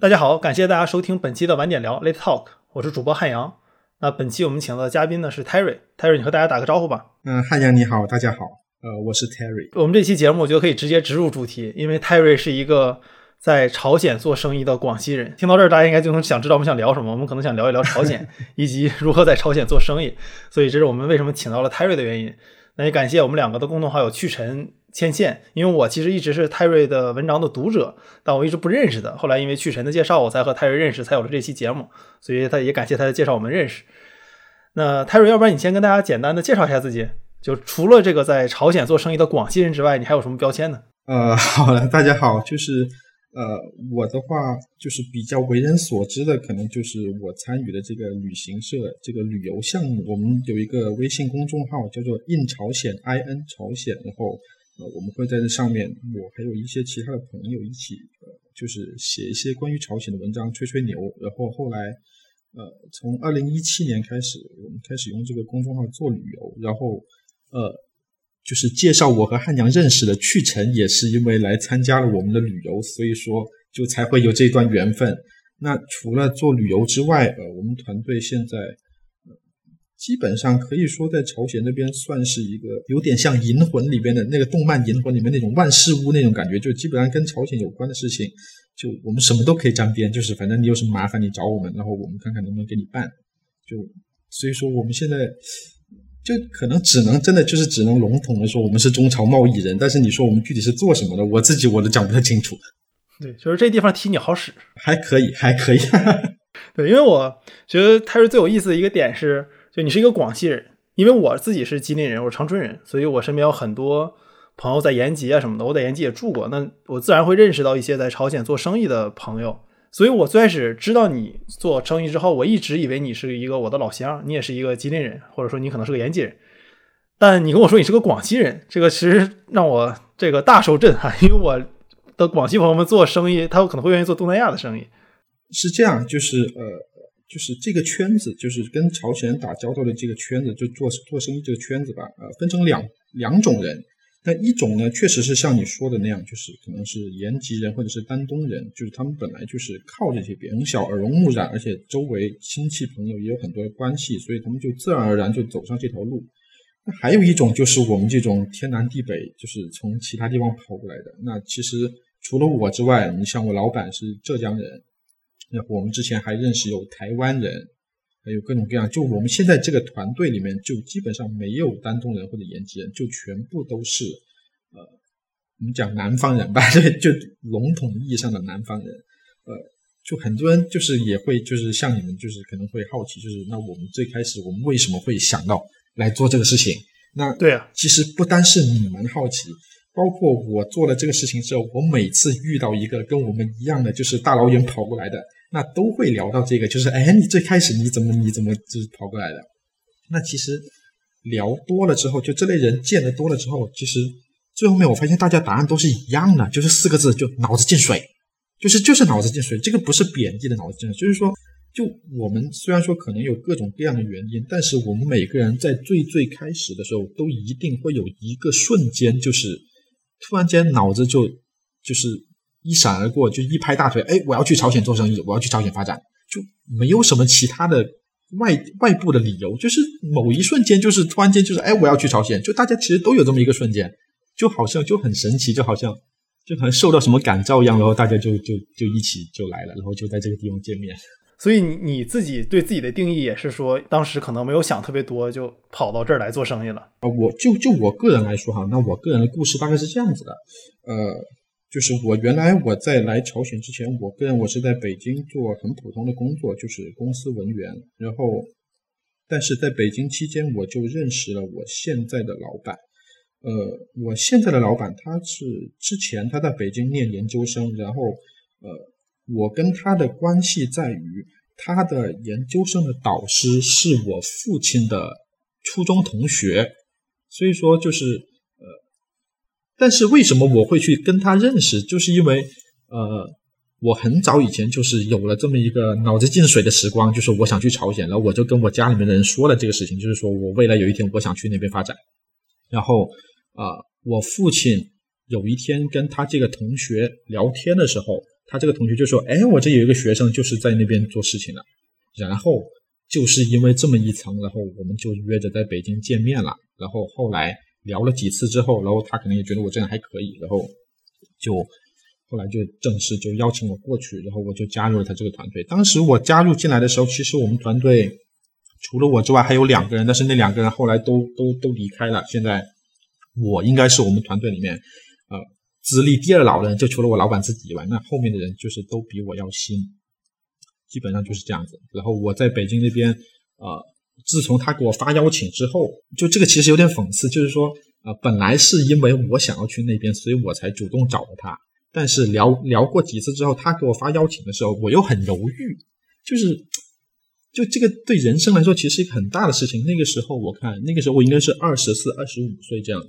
大家好，感谢大家收听本期的晚点聊 Late Talk，我是主播汉阳。那本期我们请到的嘉宾呢是 Terry，Terry 你和大家打个招呼吧。嗯，汉阳你好，大家好，呃，我是 Terry。我们这期节目我觉得可以直接直入主题，因为 Terry 是一个在朝鲜做生意的广西人。听到这儿，大家应该就能想知道我们想聊什么。我们可能想聊一聊朝鲜 以及如何在朝鲜做生意，所以这是我们为什么请到了 Terry 的原因。那也感谢我们两个的共同好友去晨。牵线，因为我其实一直是泰瑞的文章的读者，但我一直不认识的。后来因为去晨的介绍，我才和泰瑞认识，才有了这期节目。所以他也感谢他的介绍，我们认识。那泰瑞，要不然你先跟大家简单的介绍一下自己，就除了这个在朝鲜做生意的广西人之外，你还有什么标签呢？呃，好了，大家好，就是呃，我的话就是比较为人所知的，可能就是我参与的这个旅行社这个旅游项目，我们有一个微信公众号叫做“印朝鲜 ”，in 朝鲜，然后。呃，我们会在这上面，我还有一些其他的朋友一起，呃，就是写一些关于朝鲜的文章，吹吹牛。然后后来，呃，从二零一七年开始，我们开始用这个公众号做旅游。然后，呃，就是介绍我和汉阳认识的去程，也是因为来参加了我们的旅游，所以说就才会有这段缘分。那除了做旅游之外，呃，我们团队现在。基本上可以说，在朝鲜那边算是一个有点像《银魂》里边的那个动漫《银魂》里面那种万事屋那种感觉，就基本上跟朝鲜有关的事情，就我们什么都可以沾边，就是反正你有什么麻烦你找我们，然后我们看看能不能给你办。就所以说，我们现在就可能只能真的就是只能笼统的说，我们是中朝贸易人。但是你说我们具体是做什么的，我自己我都讲不太清楚。对，就是这地方提你好使，还可以，还可以。对，因为我觉得它是最有意思的一个点是。你是一个广西人，因为我自己是吉林人，我是长春人，所以我身边有很多朋友在延吉啊什么的，我在延吉也住过，那我自然会认识到一些在朝鲜做生意的朋友。所以我最开始知道你做生意之后，我一直以为你是一个我的老乡，你也是一个吉林人，或者说你可能是个延吉人。但你跟我说你是个广西人，这个其实让我这个大受震撼，因为我的广西朋友们做生意，他有可能会愿意做东南亚的生意。是这样，就是呃。就是这个圈子，就是跟朝鲜人打交道的这个圈子，就做做生意这个圈子吧，呃，分成两两种人。那一种呢，确实是像你说的那样，就是可能是延吉人或者是丹东人，就是他们本来就是靠这些边，从小耳濡目染，而且周围亲戚朋友也有很多的关系，所以他们就自然而然就走上这条路。那还有一种就是我们这种天南地北，就是从其他地方跑过来的。那其实除了我之外，你像我老板是浙江人。那我们之前还认识有台湾人，还有各种各样。就我们现在这个团队里面，就基本上没有丹东人或者延吉人，就全部都是呃，我们讲南方人吧，对，就笼统意义上的南方人。呃，就很多人就是也会就是像你们，就是可能会好奇，就是那我们最开始我们为什么会想到来做这个事情？那对啊，其实不单是你们好奇。包括我做了这个事情之后，我每次遇到一个跟我们一样的，就是大老远跑过来的，那都会聊到这个，就是哎，你最开始你怎么你怎么就是跑过来的？那其实聊多了之后，就这类人见得多了之后，其实最后面我发现大家答案都是一样的，就是四个字，就脑子进水，就是就是脑子进水。这个不是贬义的脑子进水，就是说，就我们虽然说可能有各种各样的原因，但是我们每个人在最最开始的时候，都一定会有一个瞬间，就是。突然间脑子就就是一闪而过，就一拍大腿，哎，我要去朝鲜做生意，我要去朝鲜发展，就没有什么其他的外外部的理由，就是某一瞬间，就是突然间，就是哎，我要去朝鲜，就大家其实都有这么一个瞬间，就好像就很神奇，就好像就好像受到什么感召一样，然后大家就就就一起就来了，然后就在这个地方见面。所以你你自己对自己的定义也是说，当时可能没有想特别多，就跑到这儿来做生意了啊！我就就我个人来说哈，那我个人的故事大概是这样子的，呃，就是我原来我在来朝鲜之前，我个人我是在北京做很普通的工作，就是公司文员，然后，但是在北京期间，我就认识了我现在的老板，呃，我现在的老板他是之前他在北京念研究生，然后呃。我跟他的关系在于，他的研究生的导师是我父亲的初中同学，所以说就是，但是为什么我会去跟他认识，就是因为呃，我很早以前就是有了这么一个脑子进水的时光，就是我想去朝鲜，然后我就跟我家里面的人说了这个事情，就是说我未来有一天我想去那边发展，然后啊，我父亲有一天跟他这个同学聊天的时候。他这个同学就说：“哎，我这有一个学生就是在那边做事情的。”然后就是因为这么一层，然后我们就约着在北京见面了。然后后来聊了几次之后，然后他可能也觉得我这样还可以，然后就后来就正式就邀请我过去，然后我就加入了他这个团队。当时我加入进来的时候，其实我们团队除了我之外还有两个人，但是那两个人后来都都都离开了。现在我应该是我们团队里面呃资历第二老的人，就除了我老板自己以外，那后面的人就是都比我要新。基本上就是这样子，然后我在北京那边，呃，自从他给我发邀请之后，就这个其实有点讽刺，就是说，呃，本来是因为我想要去那边，所以我才主动找的他，但是聊聊过几次之后，他给我发邀请的时候，我又很犹豫，就是，就这个对人生来说其实是一个很大的事情。那个时候我看，那个时候我应该是二十四、二十五岁这样子。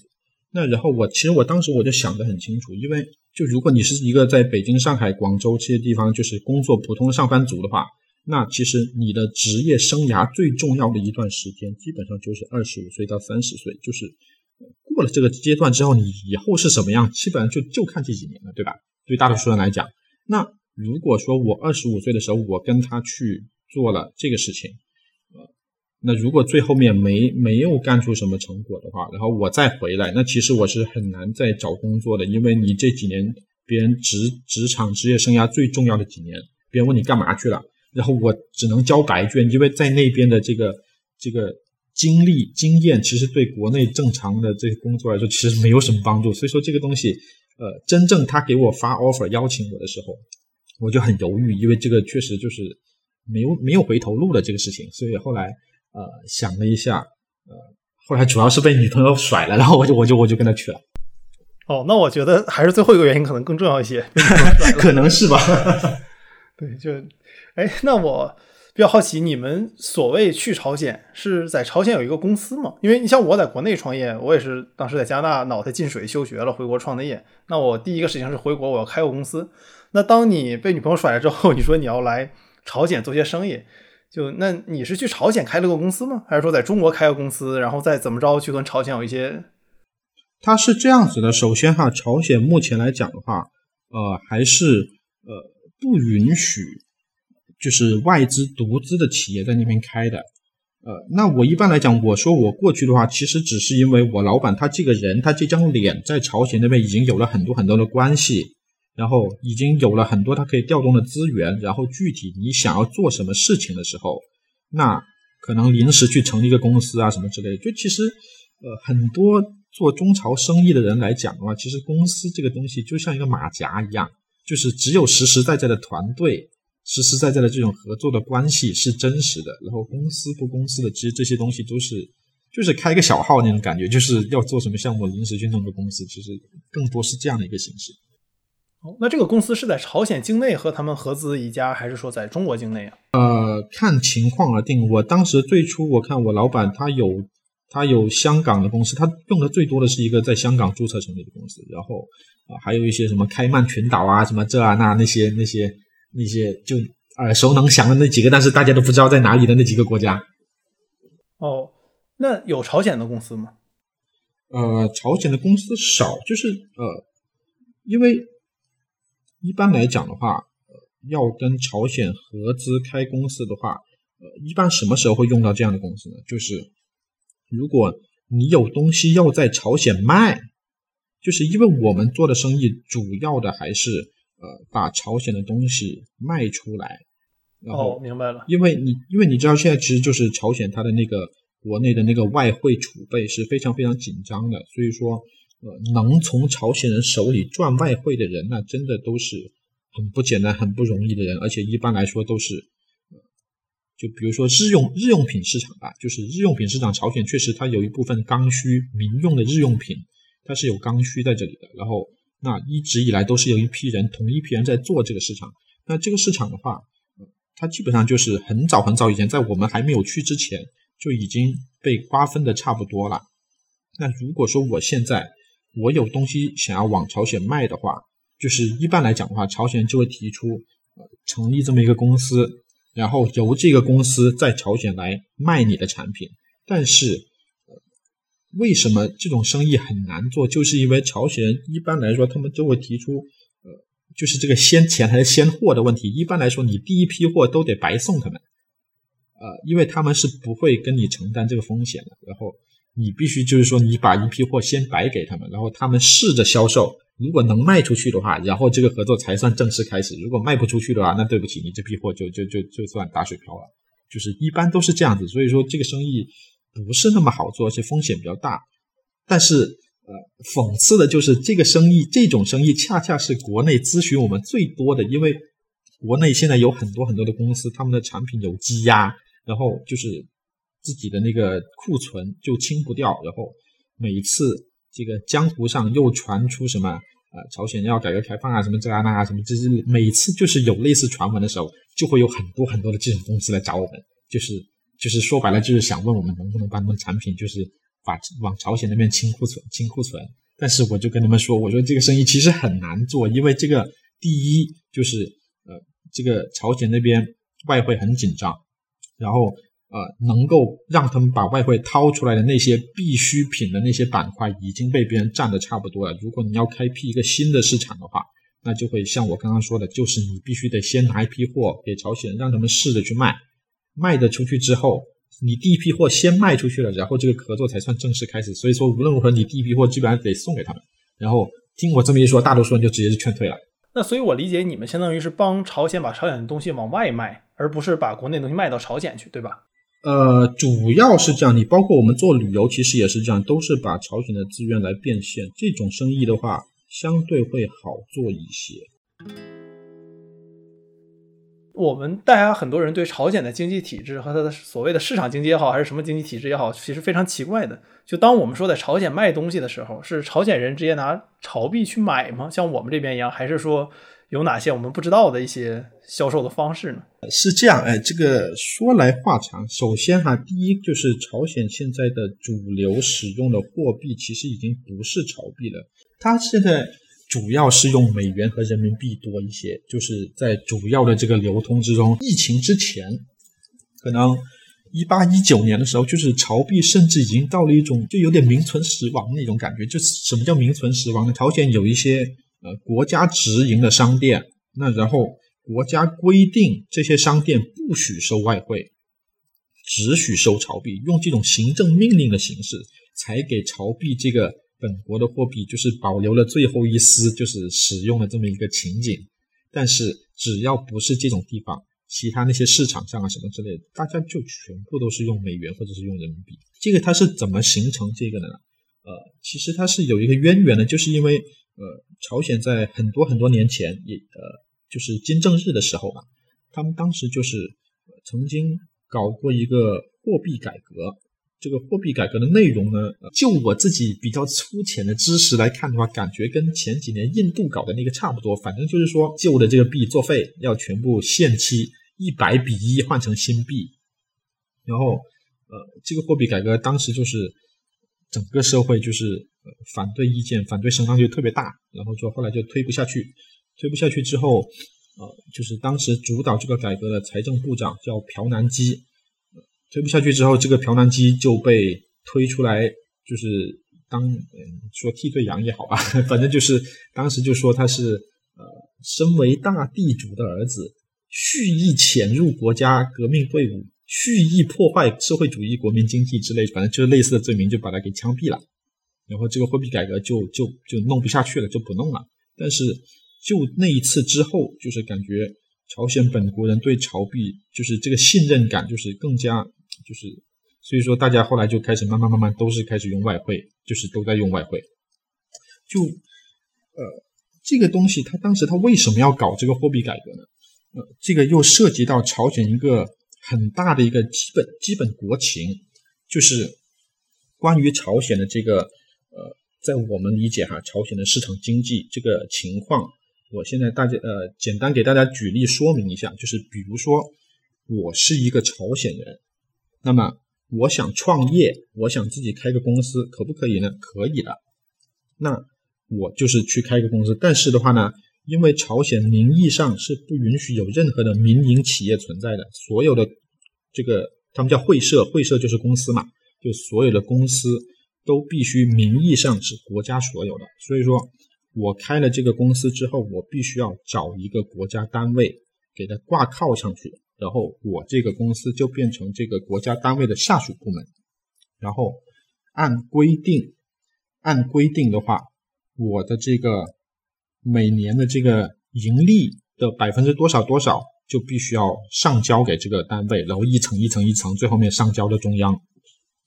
那然后我其实我当时我就想得很清楚，因为就如果你是一个在北京、上海、广州这些地方就是工作普通的上班族的话，那其实你的职业生涯最重要的一段时间，基本上就是二十五岁到三十岁，就是过了这个阶段之后，你以后是什么样，基本上就就看这几年了，对吧？对大多数人来讲，那如果说我二十五岁的时候，我跟他去做了这个事情。那如果最后面没没有干出什么成果的话，然后我再回来，那其实我是很难再找工作的，因为你这几年别人职职场职业生涯最重要的几年，别人问你干嘛去了，然后我只能交白卷，因为在那边的这个这个经历经验，其实对国内正常的这个工作来说，其实没有什么帮助。所以说这个东西，呃，真正他给我发 offer 邀请我的时候，我就很犹豫，因为这个确实就是没有没有回头路的这个事情，所以后来。呃，想了一下，呃，后来主要是被女朋友甩了，然后我就我就我就跟他去了。哦，那我觉得还是最后一个原因可能更重要一些，可能是吧。对，就，哎，那我比较好奇，你们所谓去朝鲜是在朝鲜有一个公司吗？因为你像我在国内创业，我也是当时在加拿大脑袋进水休学了，回国创的业。那我第一个事情是回国，我要开个公司。那当你被女朋友甩了之后，你说你要来朝鲜做些生意。就那你是去朝鲜开了个公司吗？还是说在中国开个公司，然后再怎么着去跟朝鲜有一些？他是这样子的，首先哈，朝鲜目前来讲的话，呃，还是呃不允许就是外资独资的企业在那边开的。呃，那我一般来讲，我说我过去的话，其实只是因为我老板他这个人，他这张脸在朝鲜那边已经有了很多很多的关系。然后已经有了很多他可以调动的资源，然后具体你想要做什么事情的时候，那可能临时去成立一个公司啊什么之类的。就其实，呃，很多做中朝生意的人来讲的话，其实公司这个东西就像一个马甲一样，就是只有实实在在的团队、实实在在的这种合作的关系是真实的。然后公司不公司的，其实这些东西都是就是开个小号那种感觉，就是要做什么项目临时去弄个公司，其实更多是这样的一个形式。哦，那这个公司是在朝鲜境内和他们合资一家，还是说在中国境内啊？呃，看情况而定。我当时最初我看我老板他有他有香港的公司，他用的最多的是一个在香港注册成立的公司，然后啊还有一些什么开曼群岛啊什么这啊那那些那些那些就耳熟能详的那几个，但是大家都不知道在哪里的那几个国家。哦，那有朝鲜的公司吗？呃，朝鲜的公司少，就是呃，因为。一般来讲的话，呃，要跟朝鲜合资开公司的话，呃，一般什么时候会用到这样的公司呢？就是如果你有东西要在朝鲜卖，就是因为我们做的生意主要的还是呃把朝鲜的东西卖出来。哦，明白了。因为你因为你知道现在其实就是朝鲜它的那个国内的那个外汇储备是非常非常紧张的，所以说。呃，能从朝鲜人手里赚外汇的人，那真的都是很不简单、很不容易的人，而且一般来说都是，就比如说日用日用品市场吧，就是日用品市场，朝鲜确实它有一部分刚需民用的日用品，它是有刚需在这里的。然后，那一直以来都是有一批人，同一批人在做这个市场。那这个市场的话，它基本上就是很早很早以前，在我们还没有去之前，就已经被瓜分的差不多了。那如果说我现在，我有东西想要往朝鲜卖的话，就是一般来讲的话，朝鲜就会提出呃成立这么一个公司，然后由这个公司在朝鲜来卖你的产品。但是，为什么这种生意很难做？就是因为朝鲜一般来说，他们就会提出呃就是这个先钱还是先货的问题。一般来说，你第一批货都得白送他们，呃，因为他们是不会跟你承担这个风险的。然后你必须就是说，你把一批货先白给他们，然后他们试着销售，如果能卖出去的话，然后这个合作才算正式开始。如果卖不出去的话，那对不起，你这批货就就就就算打水漂了。就是一般都是这样子，所以说这个生意不是那么好做，而且风险比较大。但是。呃，讽刺的就是这个生意，这种生意恰恰是国内咨询我们最多的，因为国内现在有很多很多的公司，他们的产品有积压，然后就是自己的那个库存就清不掉，然后每次这个江湖上又传出什么呃朝鲜要改革开放啊，什么这啊那啊什么，就是每次就是有类似传闻的时候，就会有很多很多的这种公司来找我们，就是就是说白了就是想问我们能不能把他们产品就是。把往朝鲜那边清库存，清库存。但是我就跟他们说，我说这个生意其实很难做，因为这个第一就是呃，这个朝鲜那边外汇很紧张，然后呃，能够让他们把外汇掏出来的那些必需品的那些板块已经被别人占的差不多了。如果你要开辟一个新的市场的话，那就会像我刚刚说的，就是你必须得先拿一批货给朝鲜，让他们试着去卖，卖得出去之后。你第一批货先卖出去了，然后这个合作才算正式开始。所以说，无论如何，你第一批货基本上得送给他们。然后听我这么一说，大多数人就直接就劝退了。那所以，我理解你们相当于是帮朝鲜把朝鲜的东西往外卖，而不是把国内东西卖到朝鲜去，对吧？呃，主要是这样。你包括我们做旅游，其实也是这样，都是把朝鲜的资源来变现。这种生意的话，相对会好做一些。我们大家很多人对朝鲜的经济体制和它的所谓的市场经济也好，还是什么经济体制也好，其实非常奇怪的。就当我们说在朝鲜卖东西的时候，是朝鲜人直接拿朝币去买吗？像我们这边一样，还是说有哪些我们不知道的一些销售的方式呢？是这样，哎，这个说来话长。首先哈，第一就是朝鲜现在的主流使用的货币其实已经不是朝币了，它现在。主要是用美元和人民币多一些，就是在主要的这个流通之中。疫情之前，可能一八一九年的时候，就是朝币甚至已经到了一种就有点名存实亡那种感觉。就什么叫名存实亡呢？朝鲜有一些呃国家直营的商店，那然后国家规定这些商店不许收外汇，只许收朝币，用这种行政命令的形式才给朝币这个。本国的货币就是保留了最后一丝，就是使用的这么一个情景。但是只要不是这种地方，其他那些市场上啊什么之类的，大家就全部都是用美元或者是用人民币。这个它是怎么形成这个的呢？呃，其实它是有一个渊源的，就是因为呃，朝鲜在很多很多年前也呃，就是金正日的时候嘛，他们当时就是曾经搞过一个货币改革。这个货币改革的内容呢，就我自己比较粗浅的知识来看的话，感觉跟前几年印度搞的那个差不多。反正就是说，旧的这个币作废，要全部限期一百比一换成新币。然后，呃，这个货币改革当时就是整个社会就是反对意见、反对声浪就特别大。然后说后来就推不下去，推不下去之后，呃，就是当时主导这个改革的财政部长叫朴南基。推不下去之后，这个朴南基就被推出来，就是当嗯说替罪羊也好吧，反正就是当时就说他是呃，身为大地主的儿子，蓄意潜入国家革命队伍，蓄意破坏社会主义国民经济之类，反正就是类似的罪名，就把他给枪毙了。然后这个货币改革就就就弄不下去了，就不弄了。但是就那一次之后，就是感觉朝鲜本国人对朝币就是这个信任感就是更加。就是，所以说大家后来就开始慢慢慢慢都是开始用外汇，就是都在用外汇。就，呃，这个东西，他当时他为什么要搞这个货币改革呢？呃，这个又涉及到朝鲜一个很大的一个基本基本国情，就是关于朝鲜的这个，呃，在我们理解哈，朝鲜的市场经济这个情况，我现在大家呃简单给大家举例说明一下，就是比如说我是一个朝鲜人。那么我想创业，我想自己开个公司，可不可以呢？可以的。那我就是去开个公司，但是的话呢，因为朝鲜名义上是不允许有任何的民营企业存在的，所有的这个他们叫会社，会社就是公司嘛，就所有的公司都必须名义上是国家所有的。所以说，我开了这个公司之后，我必须要找一个国家单位给它挂靠上去，然后我这个公司就变成这个国家单位的下属部门。然后按规定，按规定的话，我的这个每年的这个盈利的百分之多少多少，就必须要上交给这个单位，然后一层一层一层，最后面上交到中央。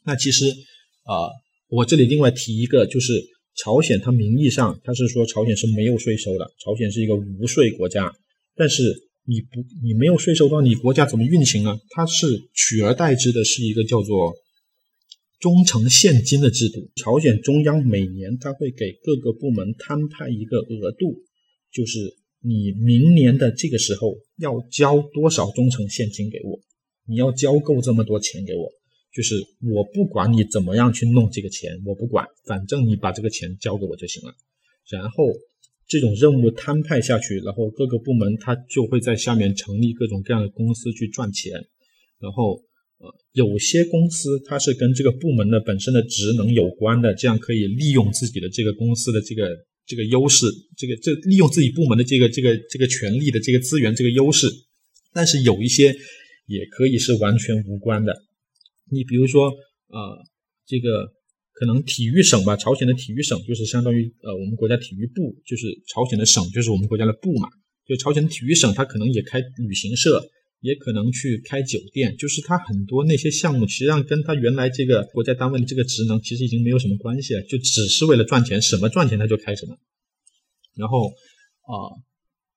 那其实，呃，我这里另外提一个，就是朝鲜，它名义上它是说朝鲜是没有税收的，朝鲜是一个无税国家。但是你不，你没有税收的话，你国家怎么运行呢？它是取而代之的是一个叫做忠诚现金的制度。朝鲜中央每年它会给各个部门摊派一个额度，就是你明年的这个时候要交多少忠诚现金给我，你要交够这么多钱给我。就是我不管你怎么样去弄这个钱，我不管，反正你把这个钱交给我就行了。然后这种任务摊派下去，然后各个部门它就会在下面成立各种各样的公司去赚钱。然后呃，有些公司它是跟这个部门的本身的职能有关的，这样可以利用自己的这个公司的这个这个优势，这个这利用自己部门的这个这个这个权利的这个资源这个优势。但是有一些也可以是完全无关的。你比如说，呃，这个可能体育省吧，朝鲜的体育省就是相当于呃我们国家体育部，就是朝鲜的省就是我们国家的部嘛。就朝鲜的体育省，它可能也开旅行社，也可能去开酒店，就是它很多那些项目，实际上跟它原来这个国家单位的这个职能其实已经没有什么关系了，就只是为了赚钱，什么赚钱它就开什么。然后啊，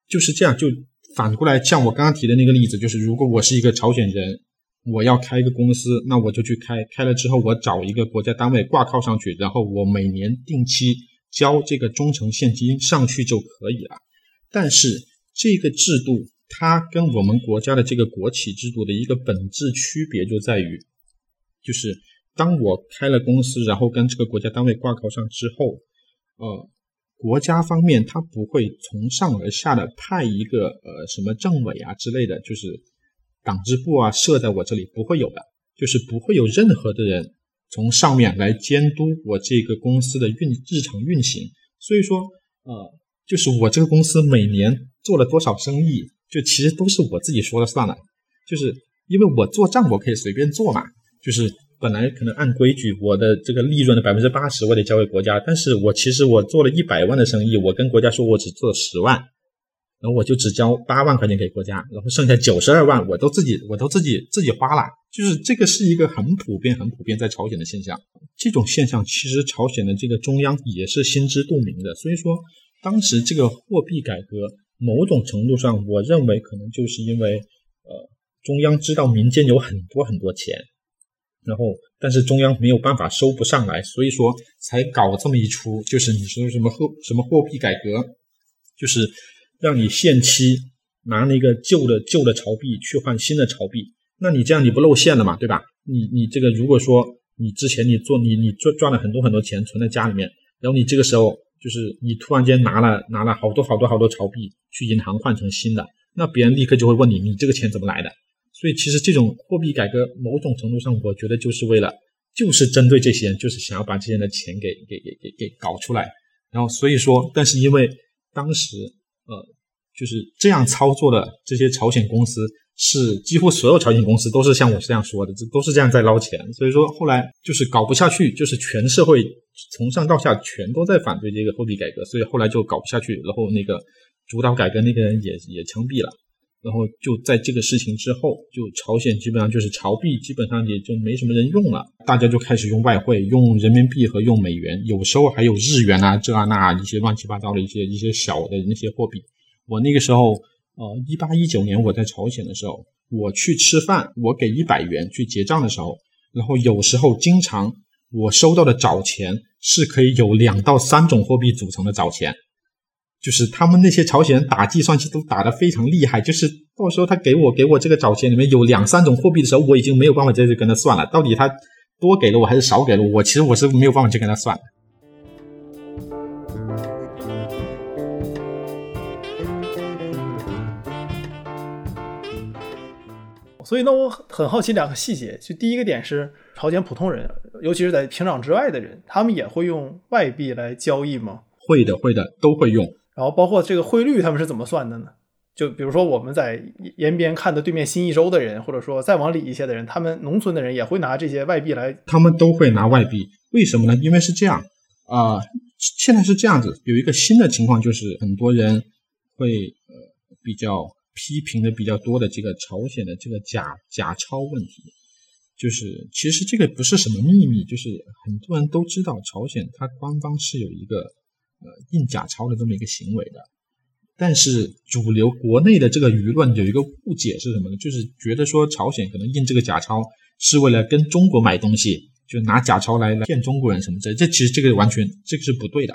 就是这样，就反过来像我刚刚提的那个例子，就是如果我是一个朝鲜人。我要开一个公司，那我就去开，开了之后我找一个国家单位挂靠上去，然后我每年定期交这个忠诚现金上去就可以了。但是这个制度它跟我们国家的这个国企制度的一个本质区别就在于，就是当我开了公司，然后跟这个国家单位挂靠上之后，呃，国家方面它不会从上而下的派一个呃什么政委啊之类的，就是。党支部啊，设在我这里不会有的，就是不会有任何的人从上面来监督我这个公司的运日常运行。所以说，呃，就是我这个公司每年做了多少生意，就其实都是我自己说了算了。就是因为我做账，我可以随便做嘛。就是本来可能按规矩，我的这个利润的百分之八十我得交给国家，但是我其实我做了一百万的生意，我跟国家说我只做十万。然后我就只交八万块钱给国家，然后剩下九十二万我都自己我都自己自己花了，就是这个是一个很普遍很普遍在朝鲜的现象。这种现象其实朝鲜的这个中央也是心知肚明的，所以说当时这个货币改革某种程度上，我认为可能就是因为呃中央知道民间有很多很多钱，然后但是中央没有办法收不上来，所以说才搞这么一出，就是你说什么货什么货币改革，就是。让你限期拿那个旧的旧的朝币去换新的朝币，那你这样你不露馅了嘛，对吧？你你这个如果说你之前你做你你赚赚了很多很多钱存在家里面，然后你这个时候就是你突然间拿了拿了好多好多好多朝币去银行换成新的，那别人立刻就会问你你这个钱怎么来的？所以其实这种货币改革某种程度上我觉得就是为了就是针对这些人，就是想要把这些人的钱给给给给给搞出来，然后所以说，但是因为当时。呃，就是这样操作的这些朝鲜公司，是几乎所有朝鲜公司都是像我这样说的，这都是这样在捞钱。所以说后来就是搞不下去，就是全社会从上到下全都在反对这个货币改革，所以后来就搞不下去。然后那个主导改革那个人也也枪毙了。然后就在这个事情之后，就朝鲜基本上就是朝币基本上也就没什么人用了，大家就开始用外汇，用人民币和用美元，有时候还有日元啊这啊那啊一些乱七八糟的一些一些小的那些货币。我那个时候，呃，一八一九年我在朝鲜的时候，我去吃饭，我给一百元去结账的时候，然后有时候经常我收到的找钱是可以有两到三种货币组成的找钱。就是他们那些朝鲜人打计算器都打得非常厉害，就是到时候他给我给我这个找钱里面有两三种货币的时候，我已经没有办法再去跟他算了，到底他多给了我还是少给了我？其实我是没有办法去跟他算的。所以呢，我很好奇两个细节，就第一个点是朝鲜普通人，尤其是在平壤之外的人，他们也会用外币来交易吗？会的，会的，都会用。然后包括这个汇率，他们是怎么算的呢？就比如说我们在延边看的对面新义州的人，或者说再往里一些的人，他们农村的人也会拿这些外币来。他们都会拿外币，为什么呢？因为是这样啊、现在是这样子，有一个新的情况，就是很多人会呃比较批评的比较多的这个朝鲜的这个假假钞问题，就是其实这个不是什么秘密，就是很多人都知道朝鲜它官方是有一个呃印假钞的这么一个行为的。但是主流国内的这个舆论有一个误解是什么呢？就是觉得说朝鲜可能印这个假钞是为了跟中国买东西，就拿假钞来骗中国人什么之类。这其实这个完全这个是不对的，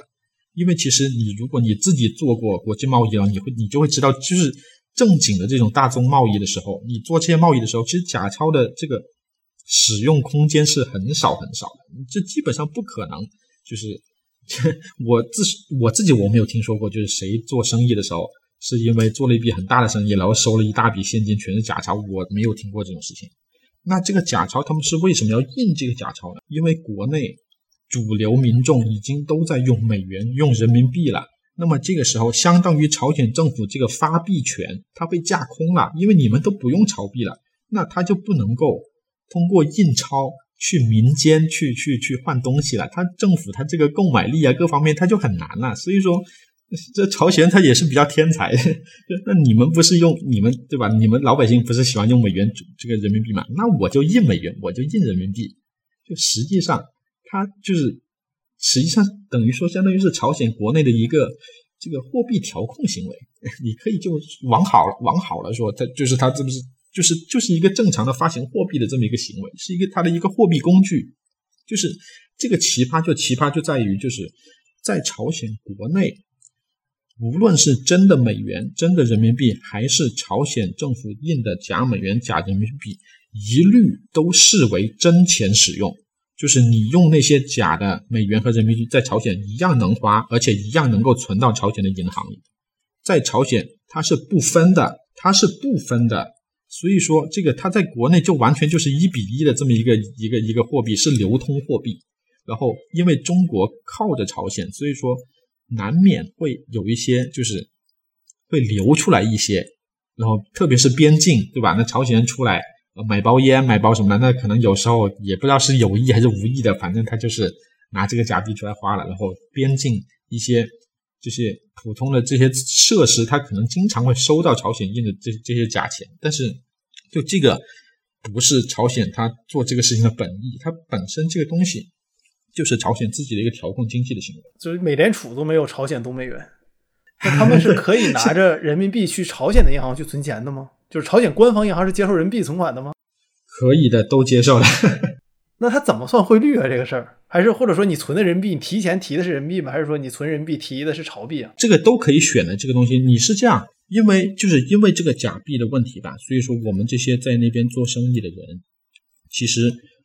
因为其实你如果你自己做过国际贸易了，你会你就会知道，就是正经的这种大宗贸易的时候，你做这些贸易的时候，其实假钞的这个使用空间是很少很少的，这基本上不可能就是。我自我自己我没有听说过，就是谁做生意的时候是因为做了一笔很大的生意，然后收了一大笔现金，全是假钞，我没有听过这种事情。那这个假钞他们是为什么要印这个假钞呢？因为国内主流民众已经都在用美元、用人民币了，那么这个时候相当于朝鲜政府这个发币权它被架空了，因为你们都不用钞币了，那他就不能够通过印钞。去民间去去去换东西了，他政府他这个购买力啊各方面他就很难了，所以说这朝鲜他也是比较天才。那你们不是用你们对吧？你们老百姓不是喜欢用美元这个人民币嘛？那我就印美元，我就印人民币。就实际上他就是实际上等于说相当于是朝鲜国内的一个这个货币调控行为。你可以就往好往好了说，他就是他这不是？就是就是一个正常的发行货币的这么一个行为，是一个它的一个货币工具。就是这个奇葩就奇葩就在于，就是在朝鲜国内，无论是真的美元、真的人民币，还是朝鲜政府印的假美元、假人民币，一律都视为真钱使用。就是你用那些假的美元和人民币在朝鲜一样能花，而且一样能够存到朝鲜的银行里。在朝鲜它是不分的，它是不分的。所以说，这个它在国内就完全就是一比一的这么一个一个一个货币，是流通货币。然后，因为中国靠着朝鲜，所以说难免会有一些就是会流出来一些。然后，特别是边境，对吧？那朝鲜人出来买包烟、买包什么的，那可能有时候也不知道是有意还是无意的，反正他就是拿这个假币出来花了。然后，边境一些这些普通的这些设施，他可能经常会收到朝鲜印的这这些假钱，但是就这个不是朝鲜他做这个事情的本意，它本身这个东西就是朝鲜自己的一个调控经济的行为。就是美联储都没有朝鲜东美元，那他们是可以拿着人民币去朝鲜的银行去存钱的吗？就是朝鲜官方银行是接受人民币存款的吗？可以的，都接受了。那他怎么算汇率啊？这个事儿，还是或者说你存的人民币，你提前提的是人民币吗？还是说你存人民币提的是朝币啊？这个都可以选的。这个东西你是这样，因为就是因为这个假币的问题吧，所以说我们这些在那边做生意的人，其实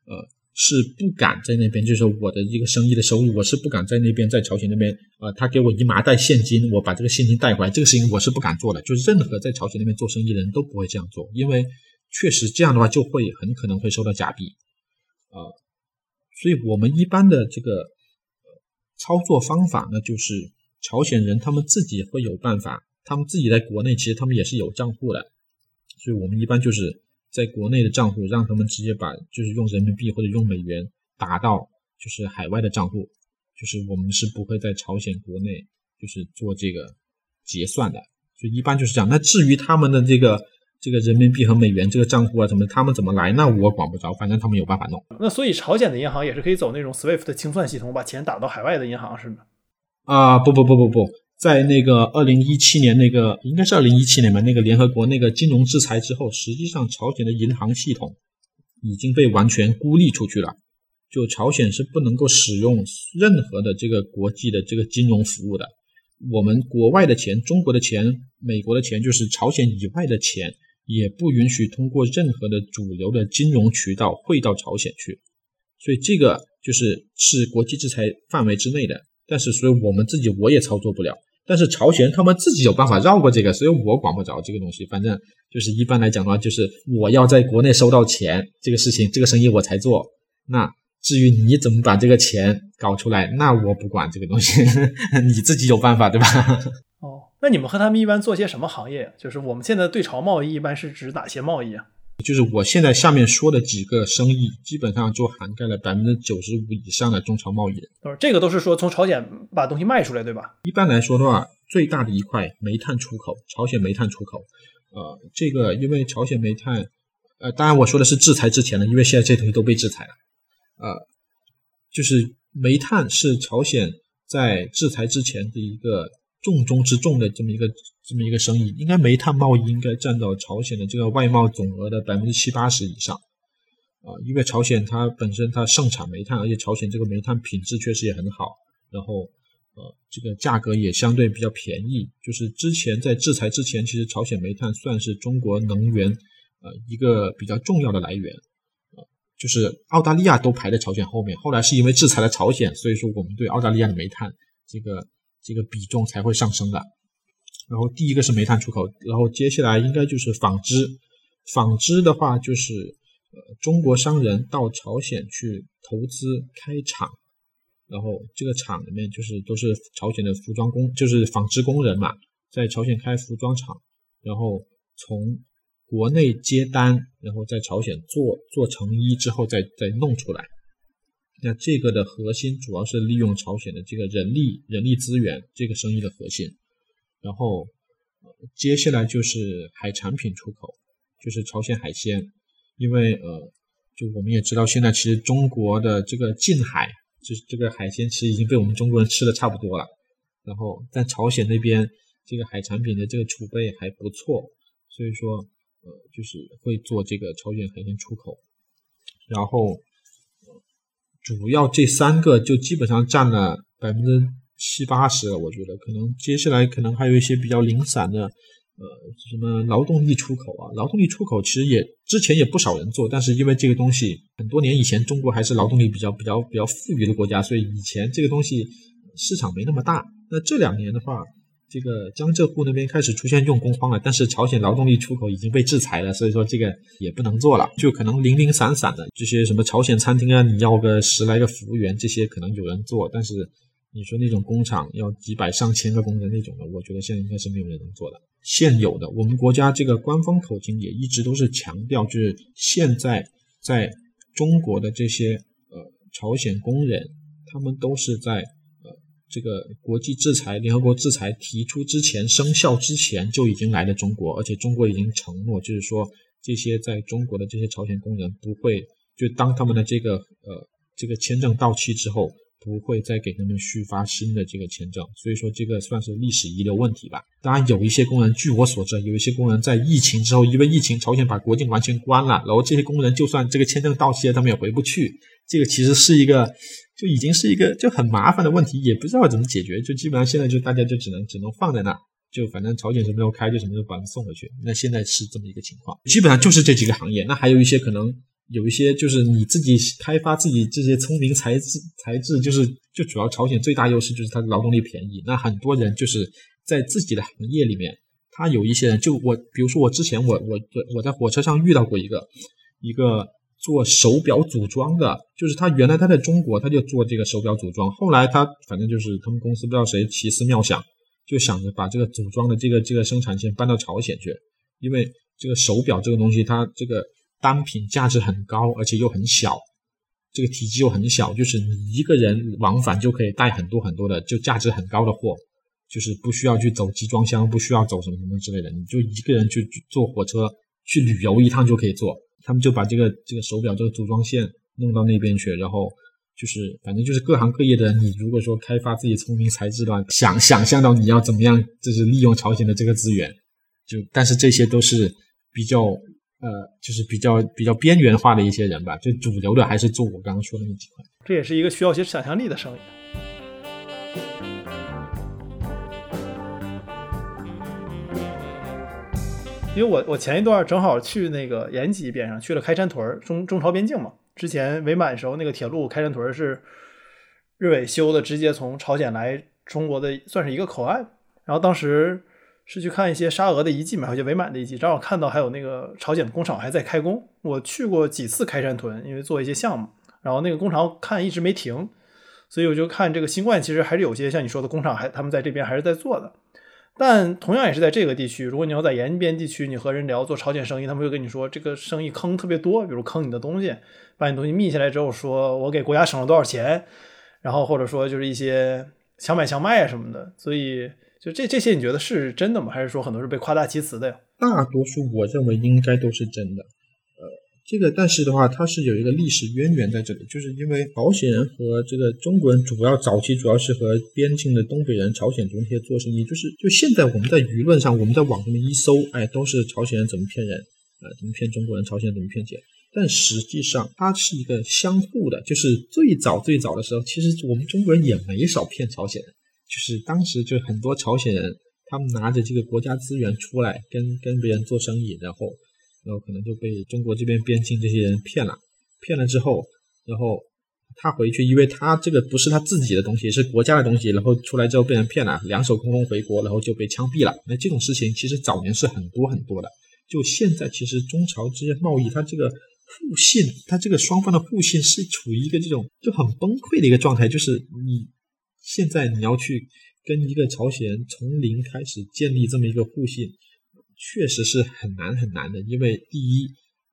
呃是不敢在那边，就是说我的一个生意的收入，我是不敢在那边在朝鲜那边啊、呃他给我一麻袋现金，我把这个现金带回来，这个事情我是不敢做的。就是任何在朝鲜那边做生意的人都不会这样做，因为确实这样的话就会很可能会收到假币。啊、所以我们一般的这个操作方法呢，就是朝鲜人他们自己会有办法，他们自己在国内其实他们也是有账户的，所以我们一般就是在国内的账户让他们直接把就是用人民币或者用美元打到就是海外的账户，就是我们是不会在朝鲜国内就是做这个结算的，所以一般就是这样。那至于他们的这个。这个人民币和美元这个账户啊，怎么他们怎么来，那我管不着，反正他们有办法弄。那所以朝鲜的银行也是可以走那种 SWIFT 的清算系统，把钱打到海外的银行是吗？啊、不不不不不，在那个二零一七年那个应该是二零一七年吧，那个联合国那个金融制裁之后，实际上朝鲜的银行系统已经被完全孤立出去了。就朝鲜是不能够使用任何的这个国际的这个金融服务的。我们国外的钱、中国的钱、美国的钱，就是朝鲜以外的钱，也不允许通过任何的主流的金融渠道汇到朝鲜去。所以这个就是是国际制裁范围之内的。但是，所以我们自己我也操作不了。但是朝鲜他们自己有办法绕过这个，所以我管不着这个东西。反正就是一般来讲的话，就是我要在国内收到钱这个事情，这个生意我才做。那至于你怎么把这个钱搞出来，那我不管这个东西，你自己有办法，对吧？哦，那你们和他们一般做些什么行业？就是我们现在对朝贸易一般是指哪些贸易啊？就是我现在下面说的几个生意，基本上就涵盖了百分之九十五以上的中朝贸易。都是这个都是说从朝鲜把东西卖出来，对吧？一般来说的话，最大的一块煤炭出口，朝鲜煤炭出口。呃，这个因为朝鲜煤炭，呃，当然我说的是制裁之前的，因为现在这东西都被制裁了。呃，就是煤炭是朝鲜在制裁之前的一个重中之重的这么一个这么一个生意，应该煤炭贸易应该占到朝鲜的这个外贸总额的百分之七八十以上。啊，因为朝鲜它本身它盛产煤炭，而且朝鲜这个煤炭品质确实也很好，然后。呃，这个价格也相对比较便宜。就是之前在制裁之前，其实朝鲜煤炭算是中国能源呃一个比较重要的来源。呃，就是澳大利亚都排在朝鲜后面。后来是因为制裁了朝鲜，所以说我们对澳大利亚的煤炭这个这个比重才会上升的。然后第一个是煤炭出口，然后接下来应该就是纺织。纺织的话，就是呃中国商人到朝鲜去投资开厂。然后这个厂里面就是都是朝鲜的服装工，就是纺织工人嘛，在朝鲜开服装厂，然后从国内接单，然后在朝鲜做做成衣之后再再弄出来。那这个的核心主要是利用朝鲜的这个人力人力资源，这个生意的核心。然后接下来就是海产品出口，就是朝鲜海鲜，因为呃，就我们也知道现在其实中国的这个近海。就是这个海鲜其实已经被我们中国人吃的差不多了，然后在朝鲜那边这个海产品的这个储备还不错，所以说呃就是会做这个朝鲜海鲜出口，然后主要这三个就基本上占了百分之七八十了，我觉得可能接下来可能还有一些比较零散的。呃，什么劳动力出口啊？劳动力出口其实也之前也不少人做，但是因为这个东西很多年以前中国还是劳动力比较比较比较富裕的国家，所以以前这个东西市场没那么大。那这两年的话，这个江浙沪那边开始出现用工荒了，但是朝鲜劳动力出口已经被制裁了，所以说这个也不能做了，就可能零零散散的这些什么朝鲜餐厅啊，你要个十来个服务员，这些可能有人做，但是。你说那种工厂要几百上千个工人那种的，我觉得现在应该是没有人能做的。现有的，我们国家这个官方口径也一直都是强调，就是现在在中国的这些呃朝鲜工人，他们都是在这个国际制裁、联合国制裁提出之前生效之前就已经来了中国，而且中国已经承诺，就是说这些在中国的这些朝鲜工人不会，就当他们的这个呃这个签证到期之后。不会再给他们续发新的这个签证，所以说这个算是历史遗留问题吧。当然，有一些工人，据我所知，有一些工人在疫情之后，因为疫情，朝鲜把国境完全关了，然后这些工人就算这个签证到期了，他们也回不去。这个其实是一个，就已经是一个就很麻烦的问题，也不知道怎么解决。就基本上现在就大家就只能只能放在那，就反正朝鲜什么时候开就什么时候把它送回去。那现在是这么一个情况，基本上就是这几个行业。那还有一些可能。有一些就是你自己开发自己这些聪明才智才智，就是就主要朝鲜最大优势就是它的劳动力便宜。那很多人就是在自己的行业里面，他有一些人就我，比如说我之前我我我在火车上遇到过一个一个做手表组装的，就是他原来他在中国他就做这个手表组装，后来他反正就是他们公司不知道谁奇思妙想，就想着把这个组装的这个这个生产线搬到朝鲜去，因为这个手表这个东西它这个。单品价值很高，而且又很小，这个体积又很小，就是你一个人往返就可以带很多很多的，就价值很高的货，就是不需要去走集装箱，不需要走什么什么之类的，你就一个人去坐火车去旅游一趟就可以做。他们就把这个这个手表这个组装线弄到那边去，然后就是反正就是各行各业的人，你如果说开发自己聪明才智的话，想想象到你要怎么样，就是利用朝鲜的这个资源，就但是这些都是比较。呃，就是比较比较边缘化的一些人吧，就主流的还是做我刚刚说的那几块。这也是一个需要些想象力的生意。因为我我前一段正好去那个延吉边上，去了开山屯中中朝边境嘛。之前伪满时候那个铁路开山屯是日伪修的，直接从朝鲜来中国的，算是一个口岸。然后当时。是去看一些沙俄的遗迹嘛，还有些伪满的遗迹，正好看到还有那个朝鲜的工厂还在开工。我去过几次开山屯，因为做一些项目，然后那个工厂看一直没停，所以我就看这个新冠其实还是有些像你说的工厂还他们在这边还是在做的。但同样也是在这个地区，如果你要在延边地区，你和人聊做朝鲜生意，他们会跟你说这个生意坑特别多，比如坑你的东西，把你东西密下来之后，说我给国家省了多少钱，然后或者说就是一些强买强卖啊什么的。所以就这这些，你觉得是真的吗？还是说很多是被夸大其词的呀？大多数我认为应该都是真的。这个，但是的话，它是有一个历史渊源在这里，就是因为朝鲜人和这个中国人主要早期主要是和边境的东北人、朝鲜族那些做生意，就是就现在我们在舆论上，我们在网上面一搜，哎，都是朝鲜人怎么骗人啊，怎么骗中国人，朝鲜人怎么骗钱，但实际上它是一个相互的，就是最早最早的时候，其实我们中国人也没少骗朝鲜人，就是当时就很多朝鲜人，他们拿着这个国家资源出来跟跟别人做生意，然后。然后可能就被中国这边边境这些人骗了，骗了之后，然后他回去，因为他这个不是他自己的东西，是国家的东西，然后出来之后被人骗了，两手空空回国，然后就被枪毙了。那这种事情其实早年是很多很多的。就现在，其实中朝之间贸易，它这个互信，它这个双方的互信是处于一个这种就很崩溃的一个状态。就是你现在你要去跟一个朝鲜从零开始建立这么一个互信。确实是很难很难的，因为第一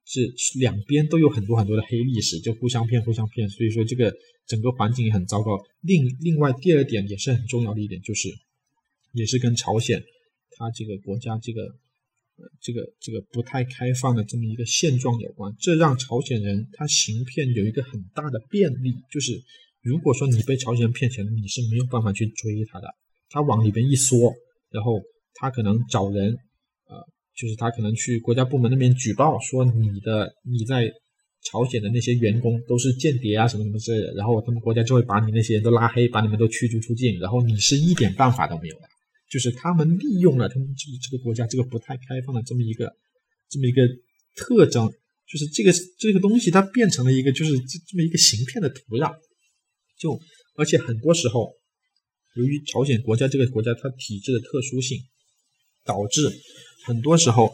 是两边都有很多很多的黑历史，就互相骗互相骗，所以说这个整个环境也很糟糕。另另外第二点也是很重要的一点，就是也是跟朝鲜它这个国家这个呃这个这个不太开放的这么一个现状有关。这让朝鲜人他行骗有一个很大的便利，就是如果说你被朝鲜人骗钱了，你是没有办法去追他的，他往里边一缩，然后他可能找人。就是他可能去国家部门那边举报说你的你在朝鲜的那些员工都是间谍啊什么什么之类的，然后他们国家就会把你那些人都拉黑，把你们都驱逐出境，然后你是一点办法都没有的。就是他们利用了他们这这个国家这个不太开放的这么一个这么一个特征，就是这个这个东西它变成了一个就是这这么一个行骗的土壤。就而且很多时候，由于朝鲜国家这个国家它体制的特殊性，导致。很多时候，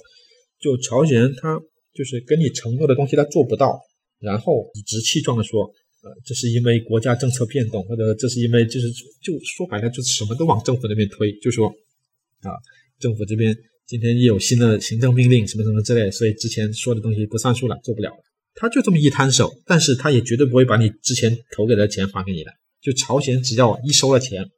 就朝鲜人他就是跟你承诺的东西他做不到，然后理直气壮的说，呃，这是因为国家政策变动，或者这是因为就是就说白了就什么都往政府那边推，就说啊，政府这边今天又有新的行政命令什么什么之类，所以之前说的东西不算数了，做不了了。他就这么一摊手，但是他也绝对不会把你之前投给的钱还给你的。就朝鲜只要一收了钱，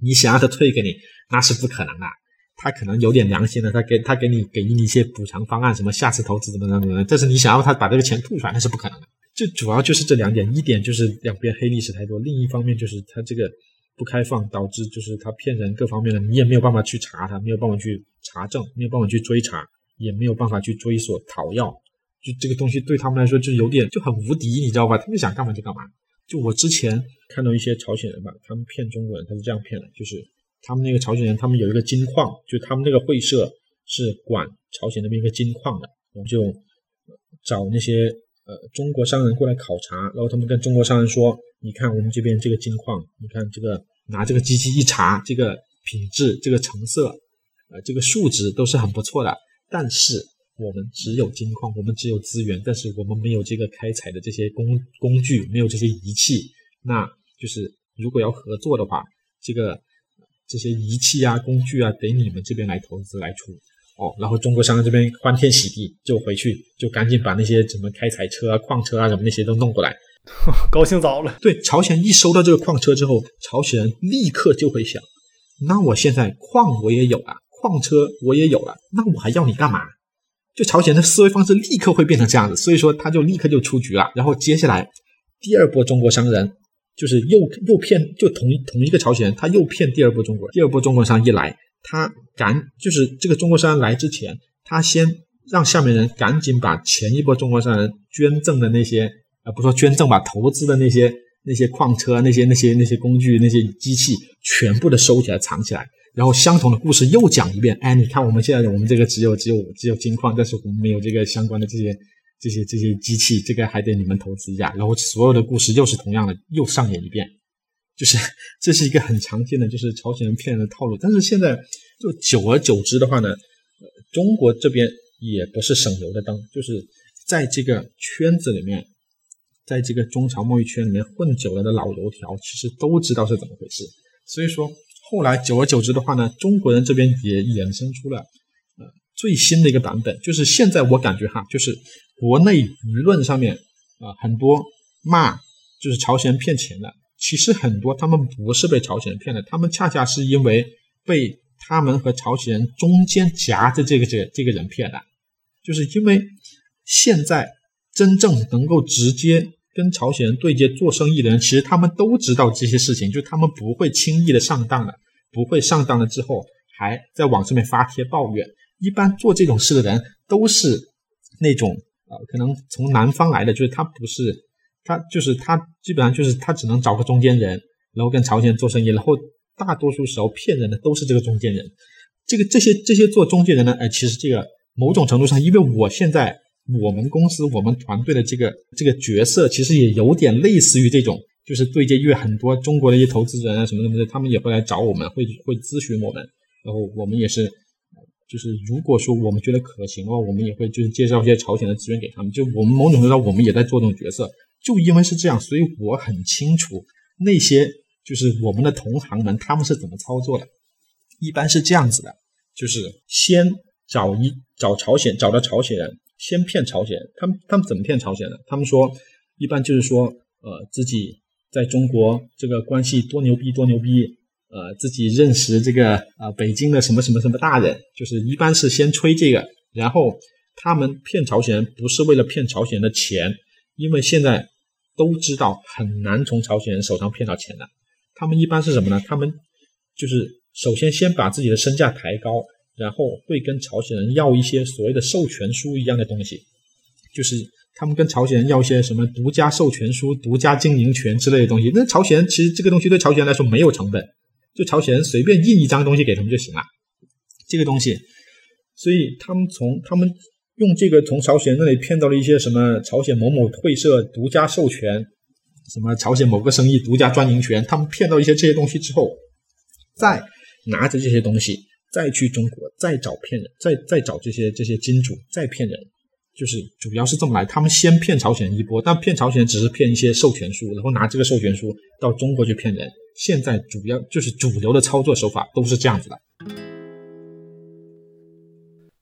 你想让他退给你，那是不可能的。他可能有点良心的，他给他给你给你一些补偿方案，什么下次投资怎么怎么怎么，但是你想要他把这个钱吐出来，那是不可能的。就主要就是这两点，一点就是两边黑历史太多，另一方面就是他这个不开放，导致就是他骗人各方面的，你也没有办法去查他，没有办法去查证，没有办法去追查，也没有办法去追索讨要，就这个东西对他们来说就有点就很无敌，你知道吧？他们想干嘛就干嘛。就我之前看到一些朝鲜人吧，他们骗中国人，他是这样骗的，就是。他们那个朝鲜人，他们有一个金矿，就他们那个会社是管朝鲜那边一个金矿的，然后就找那些呃中国商人过来考察，然后他们跟中国商人说：“你看我们这边这个金矿，你看这个拿这个机器一查，这个品质、这个成色，呃，这个数值都是很不错的。但是我们只有金矿，我们只有资源，但是我们没有这个开采的这些工工具，没有这些仪器。那就是如果要合作的话，这个。”这些仪器啊、工具啊，得你们这边来投资来出哦。然后中国商人这边欢天喜地，就回去就赶紧把那些什么开采车啊、矿车啊什么那些都弄过来，高兴早了。对，朝鲜一收到这个矿车之后，朝鲜人立刻就会想：那我现在矿我也有了，矿车我也有了，那我还要你干嘛？就朝鲜的思维方式立刻会变成这样子，所以说他就立刻就出局了。然后接下来第二波中国商人。就是又又骗，就同同一个朝鲜人，他又骗第二波中国人。第二波中国商一来，他赶就是这个中国商来之前，他先让下面人赶紧把前一波中国商人捐赠的那些，呃，不说捐赠吧，投资的那些那些矿车、那些那些那些工具、那些机器，全部的收起来藏起来。然后相同的故事又讲一遍。哎，你看我们现在我们这个只有只有只有金矿，但是我们没有这个相关的这些。这些这些机器，这个还得你们投资一下，然后所有的故事又是同样的，又上演一遍，就是这是一个很常见的，就是朝鲜人骗人的套路。但是现在就久而久之的话呢，中国这边也不是省油的灯，就是在这个圈子里面，在这个中朝贸易圈里面混久了的老油条，其实都知道是怎么回事。所以说，后来久而久之的话呢，中国人这边也衍生出了最新的一个版本，就是现在我感觉哈，就是国内舆论上面啊很多骂就是朝鲜骗钱的，其实很多他们不是被朝鲜人骗的，他们恰恰是因为被他们和朝鲜人中间夹着这个这这个人骗的，就是因为现在。真正能够直接跟朝鲜人对接做生意的人，其实他们都知道这些事情，就他们不会轻易的上当的，不会上当了之后还在网上面发帖抱怨。一般做这种事的人都是那种呃，可能从南方来的，就是他不是他就是他基本上就是他只能找个中间人，然后跟朝鲜做生意，然后大多数时候骗人的都是这个中间人。这个这些这些做中介人呢，哎，其实这个某种程度上，因为我现在。我们公司我们团队的这个这个角色，其实也有点类似于这种，就是对接，因为很多中国的一些投资人啊什么什么的，他们也会来找我们，会会咨询我们，然后我们也是，就是如果说我们觉得可行的话，我们也会就是介绍一些朝鲜的资源给他们，就我们某种程度上我们也在做这种角色，就因为是这样，所以我很清楚那些就是我们的同行们他们是怎么操作的，一般是这样子的，就是先找一找朝鲜，找到朝鲜人。先骗朝鲜，他们他们怎么骗朝鲜的？他们说，一般就是说，呃，自己在中国这个关系多牛逼多牛逼，呃，自己认识这个啊北京的什么什么什么大人，就是一般是先吹这个，然后他们骗朝鲜人不是为了骗朝鲜人的钱，因为现在都知道很难从朝鲜人手上骗到钱的，他们一般是什么呢？他们就是首先先把自己的身价抬高。然后会跟朝鲜人要一些所谓的授权书一样的东西，就是他们跟朝鲜人要一些什么独家授权书、独家经营权之类的东西。那朝鲜人其实这个东西对朝鲜人来说没有成本，就朝鲜随便印一张东西给他们就行了。这个东西，所以他们从他们用这个从朝鲜那里骗到了一些什么朝鲜某某会社独家授权，什么朝鲜某个生意独家专营权，他们骗到一些这些东西之后，再拿着这些东西。再去中国，再找骗人，再再找这些这些金主，再骗人，就是主要是这么来。他们先骗朝鲜一波，但骗朝鲜只是骗一些授权书，然后拿这个授权书到中国去骗人。现在主要就是主流的操作手法都是这样子的。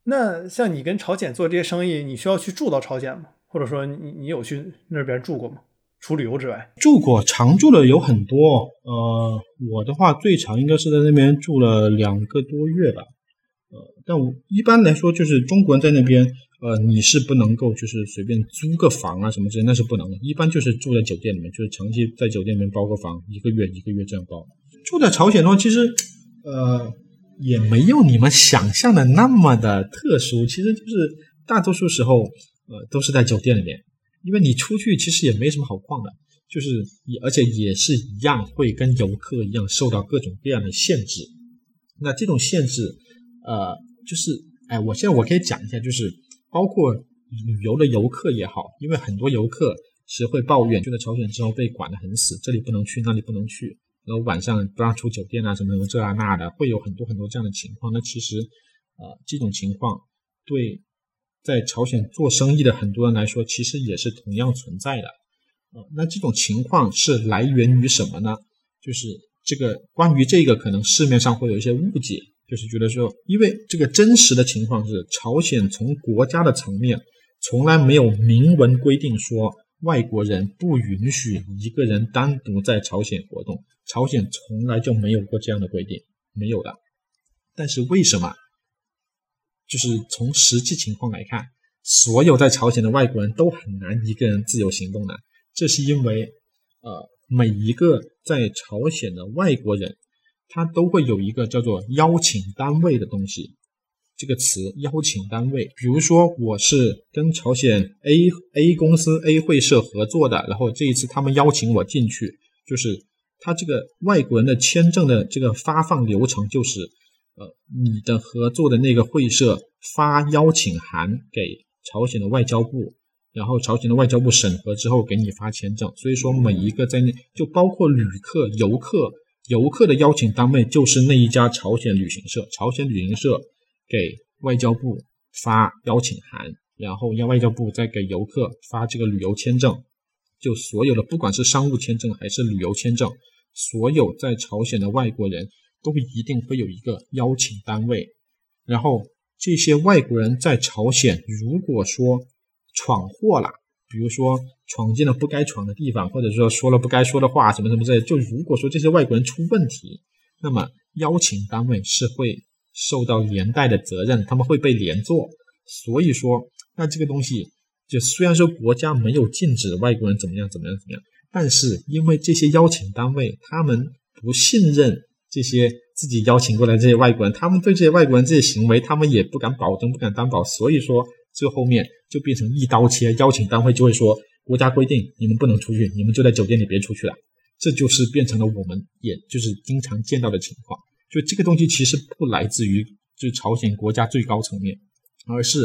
那像你跟朝鲜做这些生意，你需要去住到朝鲜吗？或者说你你有去那边住过吗？除旅游之外，住过常住的有很多。呃，我的话最长应该是在那边住了两个多月吧。呃，但我一般来说就是中国人在那边，呃，你是不能够就是随便租个房啊什么之类，那是不能的。一般就是住在酒店里面，就是长期在酒店里面包个房，一个月一个月这样包。住在朝鲜的话，其实呃也没有你们想象的那么的特殊，其实就是大多数时候呃都是在酒店里面。因为你出去其实也没什么好逛的，就是也而且也是一样会跟游客一样受到各种各样的限制。那这种限制，呃，就是哎，我现在我可以讲一下，就是包括旅游的游客也好，因为很多游客是会抱怨，去了朝鲜之后被管得很死，这里不能去，那里不能去，然后晚上不让出酒店啊，什么什么这啊那的，会有很多很多这样的情况。那其实，呃，这种情况对。在朝鲜做生意的很多人来说，其实也是同样存在的。呃，那这种情况是来源于什么呢？就是这个关于这个，可能市面上会有一些误解，就是觉得说，因为这个真实的情况是，朝鲜从国家的层面从来没有明文规定说外国人不允许一个人单独在朝鲜活动，朝鲜从来就没有过这样的规定，没有的。但是为什么？就是从实际情况来看，所有在朝鲜的外国人都很难一个人自由行动的。这是因为，呃，每一个在朝鲜的外国人，他都会有一个叫做邀请单位的东西。这个词邀请单位，比如说我是跟朝鲜 A A 公司 A 会社合作的，然后这一次他们邀请我进去，就是他这个外国人的签证的这个发放流程就是。呃，你的合作的那个会社发邀请函给朝鲜的外交部，然后朝鲜的外交部审核之后给你发签证。所以说，每一个在那就包括旅客、游客、游客的邀请单位就是那一家朝鲜旅行社。朝鲜旅行社给外交部发邀请函，然后让外交部再给游客发这个旅游签证。就所有的不管是商务签证还是旅游签证，所有在朝鲜的外国人都一定会有一个邀请单位，然后这些外国人在朝鲜如果说闯祸了，比如说闯进了不该闯的地方，或者说说了不该说的话，什么什么之类，就如果说这些外国人出问题，那么邀请单位是会受到连带的责任，他们会被连坐。所以说，那这个东西就虽然说国家没有禁止外国人怎么样怎么样怎么样，但是因为这些邀请单位他们不信任这些自己邀请过来这些外国人，他们对这些外国人这些行为，他们也不敢保证，不敢担保。所以说，最后面就变成一刀切，邀请单位就会说，国家规定你们不能出去，你们就在酒店里别出去了。这就是变成了我们也就是经常见到的情况。就这个东西其实不来自于就朝鲜国家最高层面。而是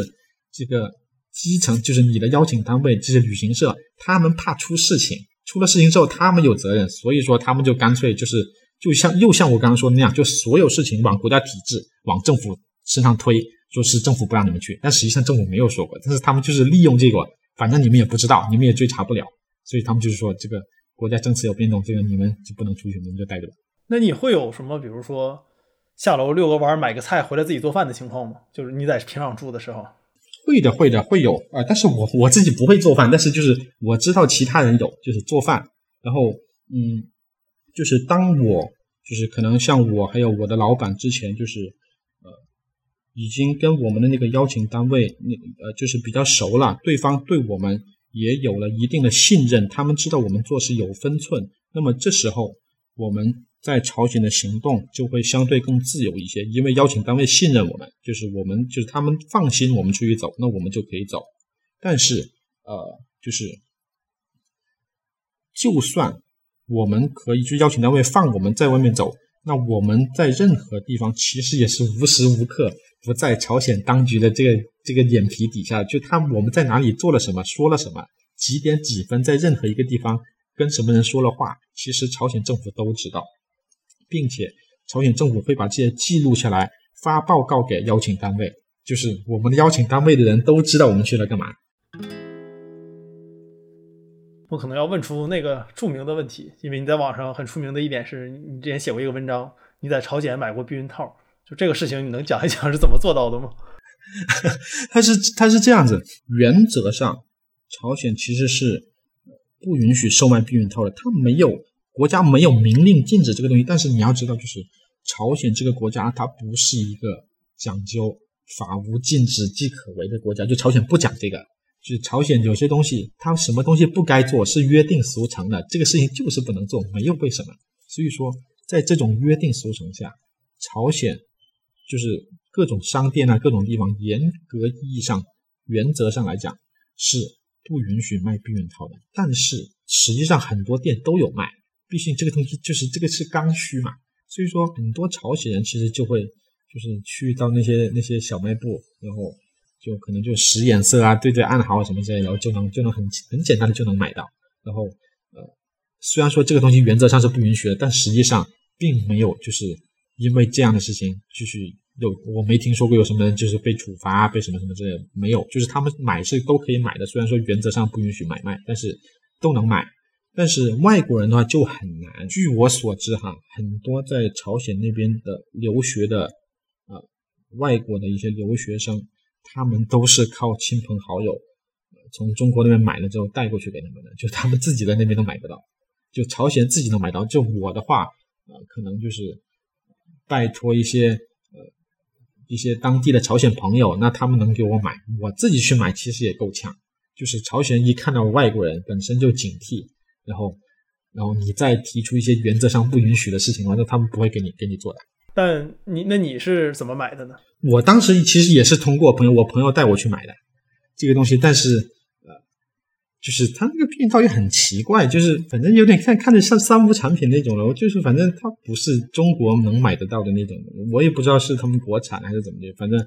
这个基层，就是你的邀请单位，这些旅行社，他们怕出事情，出了事情之后他们有责任，所以说他们就干脆就是，就像又像我刚刚说的那样，就所有事情往国家体制、往政府身上推，说是政府不让你们去，但实际上政府没有说过，但是他们就是利用这个，反正你们也不知道，你们也追查不了，所以他们就是说这个国家政策有变动，这个你们就不能出去，你们就待着吧。那你会有什么，比如说？下楼遛个弯，买个菜回来自己做饭的情况吗？就是你在平壤住的时候，会的，会的，会有啊。但是我我自己不会做饭，但是就是我知道其他人有，就是做饭。然后，嗯，就是当我就是可能像我还有我的老板之前就是呃，已经跟我们的那个邀请单位那呃就是比较熟了，对方对我们也有了一定的信任，他们知道我们做事有分寸。那么这时候我们。在朝鲜的行动就会相对更自由一些，因为邀请单位信任我们，就是我们就是他们放心我们出去走，那我们就可以走。但是，呃，就是就算我们可以，去邀请单位放我们在外面走，那我们在任何地方其实也是无时无刻不在朝鲜当局的这个这个眼皮底下，就他我们在哪里做了什么，说了什么，几点几分在任何一个地方跟什么人说了话，其实朝鲜政府都知道。并且朝鲜政府会把这些记录下来，发报告给邀请单位，就是我们的邀请单位的人都知道我们去了干嘛。我可能要问出那个著名的问题，因为你在网上很出名的一点是你之前写过一个文章，你在朝鲜买过避孕套，就这个事情，你能讲一讲是怎么做到的吗？他是他是这样子，原则上朝鲜其实是不允许售卖避孕套的，他没有。国家没有明令禁止这个东西，但是你要知道，就是朝鲜这个国家，它不是一个讲究法无禁止即可为的国家。就朝鲜不讲这个，就朝鲜有些东西，它什么东西不该做是约定俗成的，这个事情就是不能做，没有为什么。所以说，在这种约定俗成下，朝鲜就是各种商店啊，各种地方，严格意义上、原则上来讲是不允许卖避孕套的。但是实际上很多店都有卖。毕竟这个东西就是这个是刚需嘛，所以说很多朝鲜人其实就会就是去到那些那些小卖部，然后就可能就使眼色啊，对对暗号什么之类，然后就能就能很很简单的就能买到。然后呃，虽然说这个东西原则上是不允许的，但实际上并没有就是因为这样的事情就是有我没听说过有什么人就是被处罚被什么什么之类的，没有，就是他们买是都可以买的，虽然说原则上不允许买卖，但是都能买。但是外国人的话就很难。据我所知，哈，很多在朝鲜那边的留学的，呃，外国的一些留学生，他们都是靠亲朋好友从中国那边买了之后带过去给他们的，就他们自己在那边都买不到，就朝鲜自己能买到。就我的话，呃，可能就是拜托一些呃一些当地的朝鲜朋友，那他们能给我买，我自己去买其实也够呛。就是朝鲜一看到外国人，本身就警惕。然后，然后你再提出一些原则上不允许的事情的话，那他们不会给你给你做的。但你那你是怎么买的呢？我当时其实也是通过朋友，我朋友带我去买的这个东西。但是呃，就是他那个避孕套也很奇怪，就是反正有点看看着像三无产品那种了。就是反正它不是中国能买得到的那种，我也不知道是他们国产还是怎么的。反正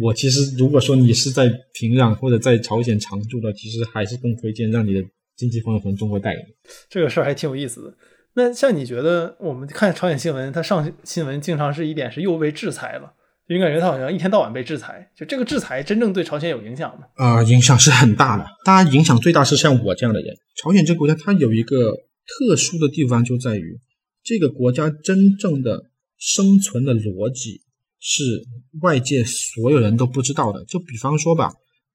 我其实如果说你是在平壤或者在朝鲜常住的，其实还是更推荐让你的。经济朋友从中国带给你，这个事儿还挺有意思的。那像你觉得，我们看朝鲜新闻，它上新闻经常是一点是又被制裁了，就感觉他好像一天到晚被制裁。就这个制裁真正对朝鲜有影响吗？啊、影响是很大的。当然，影响最大是像我这样的人。朝鲜这个国家，它有一个特殊的地方，就在于这个国家真正的生存的逻辑是外界所有人都不知道的。就比方说吧，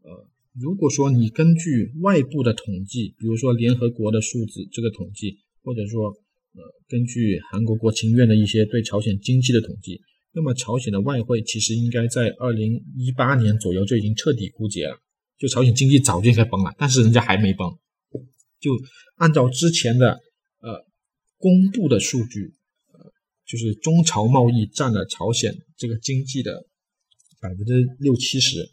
呃，如果说你根据外部的统计，比如说联合国的数字这个统计，或者说呃根据韩国国情院的一些对朝鲜经济的统计，那么朝鲜的外汇其实应该在二零一八年左右就已经彻底枯竭了。就朝鲜经济早就应该崩了，但是人家还没崩。就按照之前的呃公布的数据，呃，就是中朝贸易占了朝鲜这个经济的百分之六七十。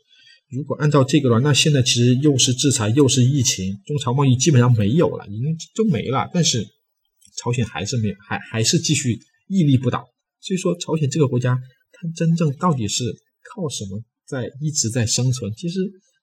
如果按照这个的话，那现在其实又是制裁又是疫情，中朝贸易基本上没有了，已经都没了。但是朝鲜还是没，还还是继续屹立不倒。所以说，朝鲜这个国家，它真正到底是靠什么在一直在生存？其实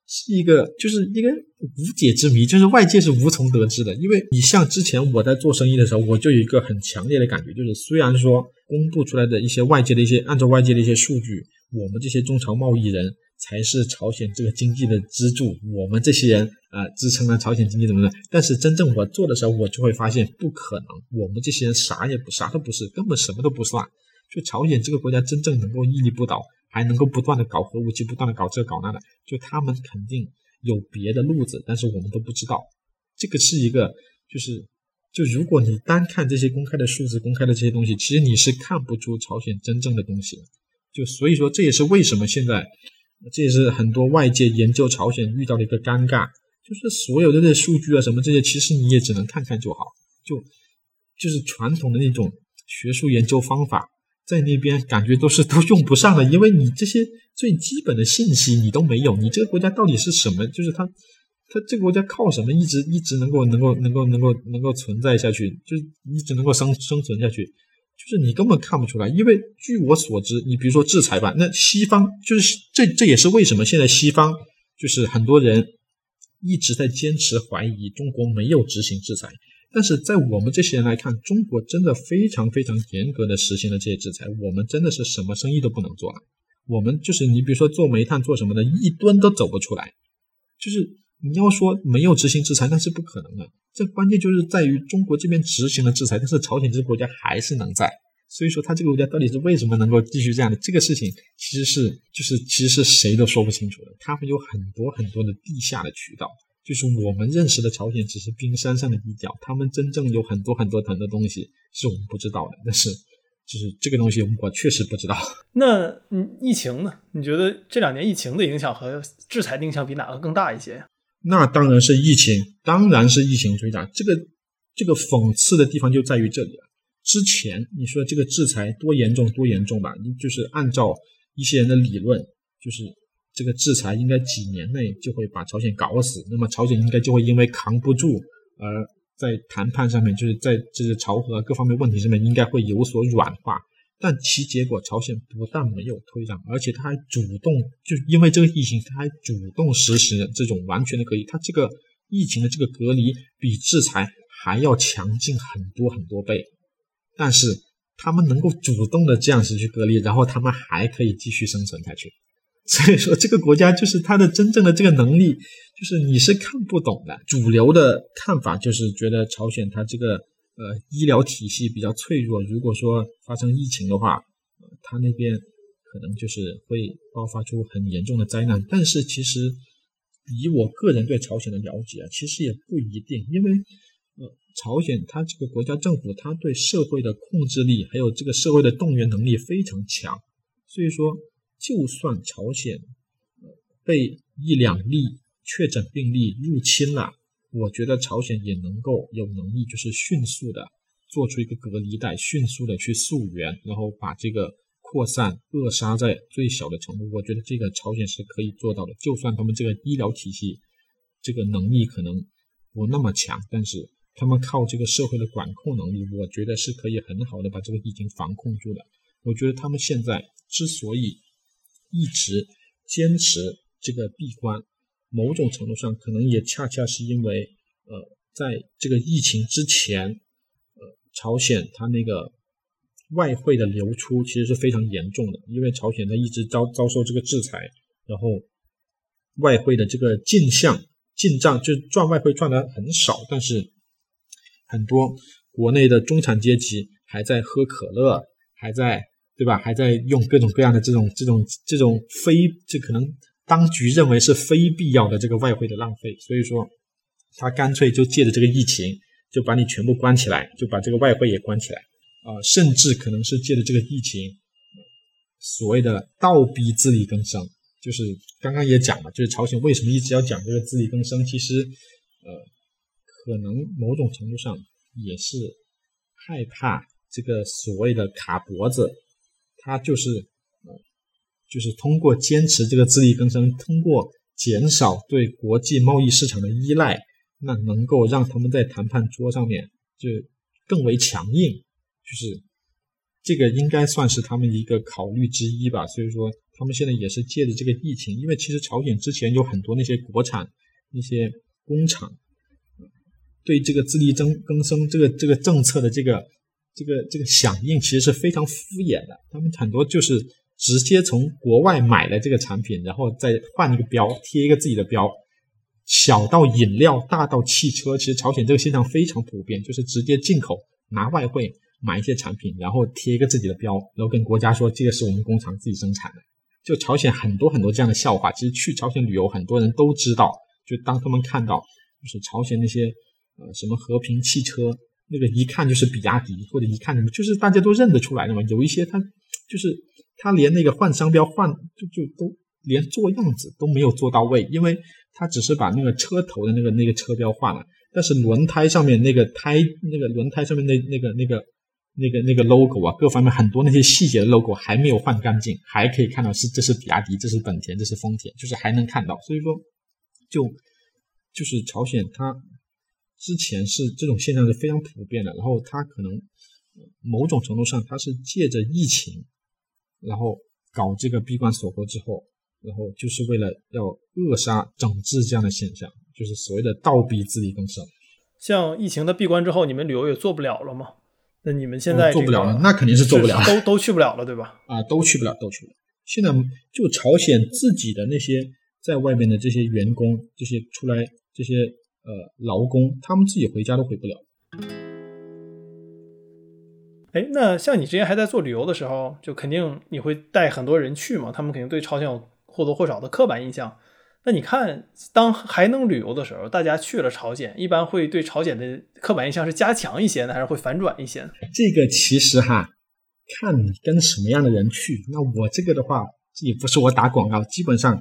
是一个就是一个无解之谜，就是外界是无从得知的。因为你像之前我在做生意的时候，我就有一个很强烈的感觉，就是虽然说公布出来的一些外界的一些按照外界的一些数据，我们这些中朝贸易人才是朝鲜这个经济的支柱，我们这些人啊、呃支撑了朝鲜经济怎么的。但是真正我做的时候，我就会发现不可能，我们这些人啥也不啥都不是，根本什么都不算。就朝鲜这个国家真正能够屹立不倒，还能够不断的搞核武器，不断的搞这搞那的，就他们肯定有别的路子，但是我们都不知道。这个是一个，就是就如果你单看这些公开的数字、公开的这些东西，其实你是看不出朝鲜真正的东西的。就所以说，这也是为什么现在，这也是很多外界研究朝鲜遇到的一个尴尬，就是所有的这些数据啊什么这些，其实你也只能看看就好，就就是传统的那种学术研究方法。在那边感觉都是都用不上的，因为你这些最基本的信息你都没有，你这个国家到底是什么？就是它，它这个国家靠什么一直一直能够能够能够能够能够存在下去，就一直能够生生存下去，就是你根本看不出来。因为据我所知，你比如说制裁吧，那西方就是这这也是为什么现在西方就是很多人一直在坚持怀疑中国没有执行制裁。但是在我们这些人来看，中国真的非常非常严格的实行了这些制裁，我们真的是什么生意都不能做了。我们就是你比如说做煤炭做什么的，一吨都走不出来。就是你要说没有执行制裁，那是不可能的。这关键就是在于中国这边执行了制裁，但是朝鲜这个国家还是能在。所以说，他这个国家到底是为什么能够继续这样的？这个事情其实是就是其实是谁都说不清楚的。他们有很多很多的地下的渠道。就是我们认识的朝鲜只是冰山上的一角，他们真正有很多很多很多东西是我们不知道的。但是，就是这个东西我确实不知道。那嗯，疫情呢？你觉得这两年疫情的影响和制裁的影响比哪个更大一些？那当然是疫情，当然是疫情最大。这个这个讽刺的地方就在于这里了。之前你说这个制裁多严重多严重吧？就是按照一些人的理论，就是。这个制裁应该几年内就会把朝鲜搞死，那么朝鲜应该就会因为扛不住，而在谈判上面，就是在这个朝核各方面问题上面，应该会有所软化。但其结果，朝鲜不但没有退让，而且他还主动，就因为这个疫情，他还主动实施这种完全的隔离。他这个疫情的这个隔离比制裁还要强劲很多很多倍，但是他们能够主动的这样子去隔离，然后他们还可以继续生存下去。所以说，这个国家就是它的真正的这个能力，就是你是看不懂的。主流的看法就是觉得朝鲜它这个呃医疗体系比较脆弱，如果说发生疫情的话，呃，它那边可能就是会爆发出很严重的灾难。但是其实以我个人对朝鲜的了解啊，其实也不一定，因为呃，朝鲜它这个国家政府，它对社会的控制力还有这个社会的动员能力非常强，所以说。就算朝鲜被一两例确诊病例入侵了，我觉得朝鲜也能够有能力，就是迅速的做出一个隔离带，迅速的去溯源，然后把这个扩散扼杀在最小的程度。我觉得这个朝鲜是可以做到的。就算他们这个医疗体系这个能力可能不那么强，但是他们靠这个社会的管控能力，我觉得是可以很好的把这个疫情防控住的。我觉得他们现在之所以一直坚持这个闭关，某种程度上可能也恰恰是因为，呃，在这个疫情之前，呃，朝鲜它那个外汇的流出其实是非常严重的，因为朝鲜它一直遭遭受这个制裁，然后外汇的这个进项进账就赚外汇赚的很少，但是很多国内的中产阶级还在喝可乐，还在对吧？还在用各种各样的这种这种这种非这可能当局认为是非必要的这个外汇的浪费，所以说他干脆就借着这个疫情就把你全部关起来，就把这个外汇也关起来。啊，甚至可能是借着这个疫情，所谓的倒逼自力更生，就是刚刚也讲了，就是朝鲜为什么一直要讲这个自力更生，其实，呃，可能某种程度上也是害怕这个所谓的卡脖子，他就是，就是通过坚持这个自力更生，通过减少对国际贸易市场的依赖，那能够让他们在谈判桌上面就更为强硬。就是这个应该算是他们一个考虑之一吧，所以说他们现在也是借着这个疫情，因为其实朝鲜之前有很多那些国产那些工厂，对这个自力增更生这个这个政策的这个这个这个响应其实是非常敷衍的，他们很多就是直接从国外买了这个产品，然后再换一个标贴一个自己的标，小到饮料，大到汽车，其实朝鲜这个现象非常普遍，就是直接进口拿外汇。买一些产品，然后贴一个自己的标，然后跟国家说这个是我们工厂自己生产的。就朝鲜很多很多这样的笑话，其实去朝鲜旅游很多人都知道。就当他们看到就是朝鲜那些呃什么和平汽车，那个一看就是比亚迪，或者一看什么，就是大家都认得出来的嘛。有一些他就是他连那个换商标换就就都连做样子都没有做到位，因为他只是把那个车头的那个那个车标换了，但是轮胎上面那个胎那个轮胎上面那那个那个。那个那个 logo 啊，各方面很多那些细节的 logo 还没有换干净，还可以看到是这是比亚迪，这是本田，这是丰田，就是还能看到。所以说，就就是朝鲜它之前是这种现象是非常普遍的，然后它可能某种程度上它是借着疫情，然后搞这个闭关锁国之后，然后就是为了要扼杀整治这样的现象，就是所谓的倒逼自力更生。像疫情的闭关之后，你们旅游也做不了了吗？那你们现在做不了了，那肯定是做不了，都都去不了了，对吧？啊，都去不了，都去不了。现在就朝鲜自己的那些在外面的这些员工，这些出来这些呃劳工，他们自己回家都回不了。哎，那像你之前还在做旅游的时候，就肯定你会带很多人去嘛，他们肯定对朝鲜有或多或少的刻板印象。那你看，当还能旅游的时候，大家去了朝鲜，一般会对朝鲜的刻板印象是加强一些呢，还是会反转一些呢？这个其实哈，看你跟什么样的人去。那我这个的话，也不是我打广告，基本上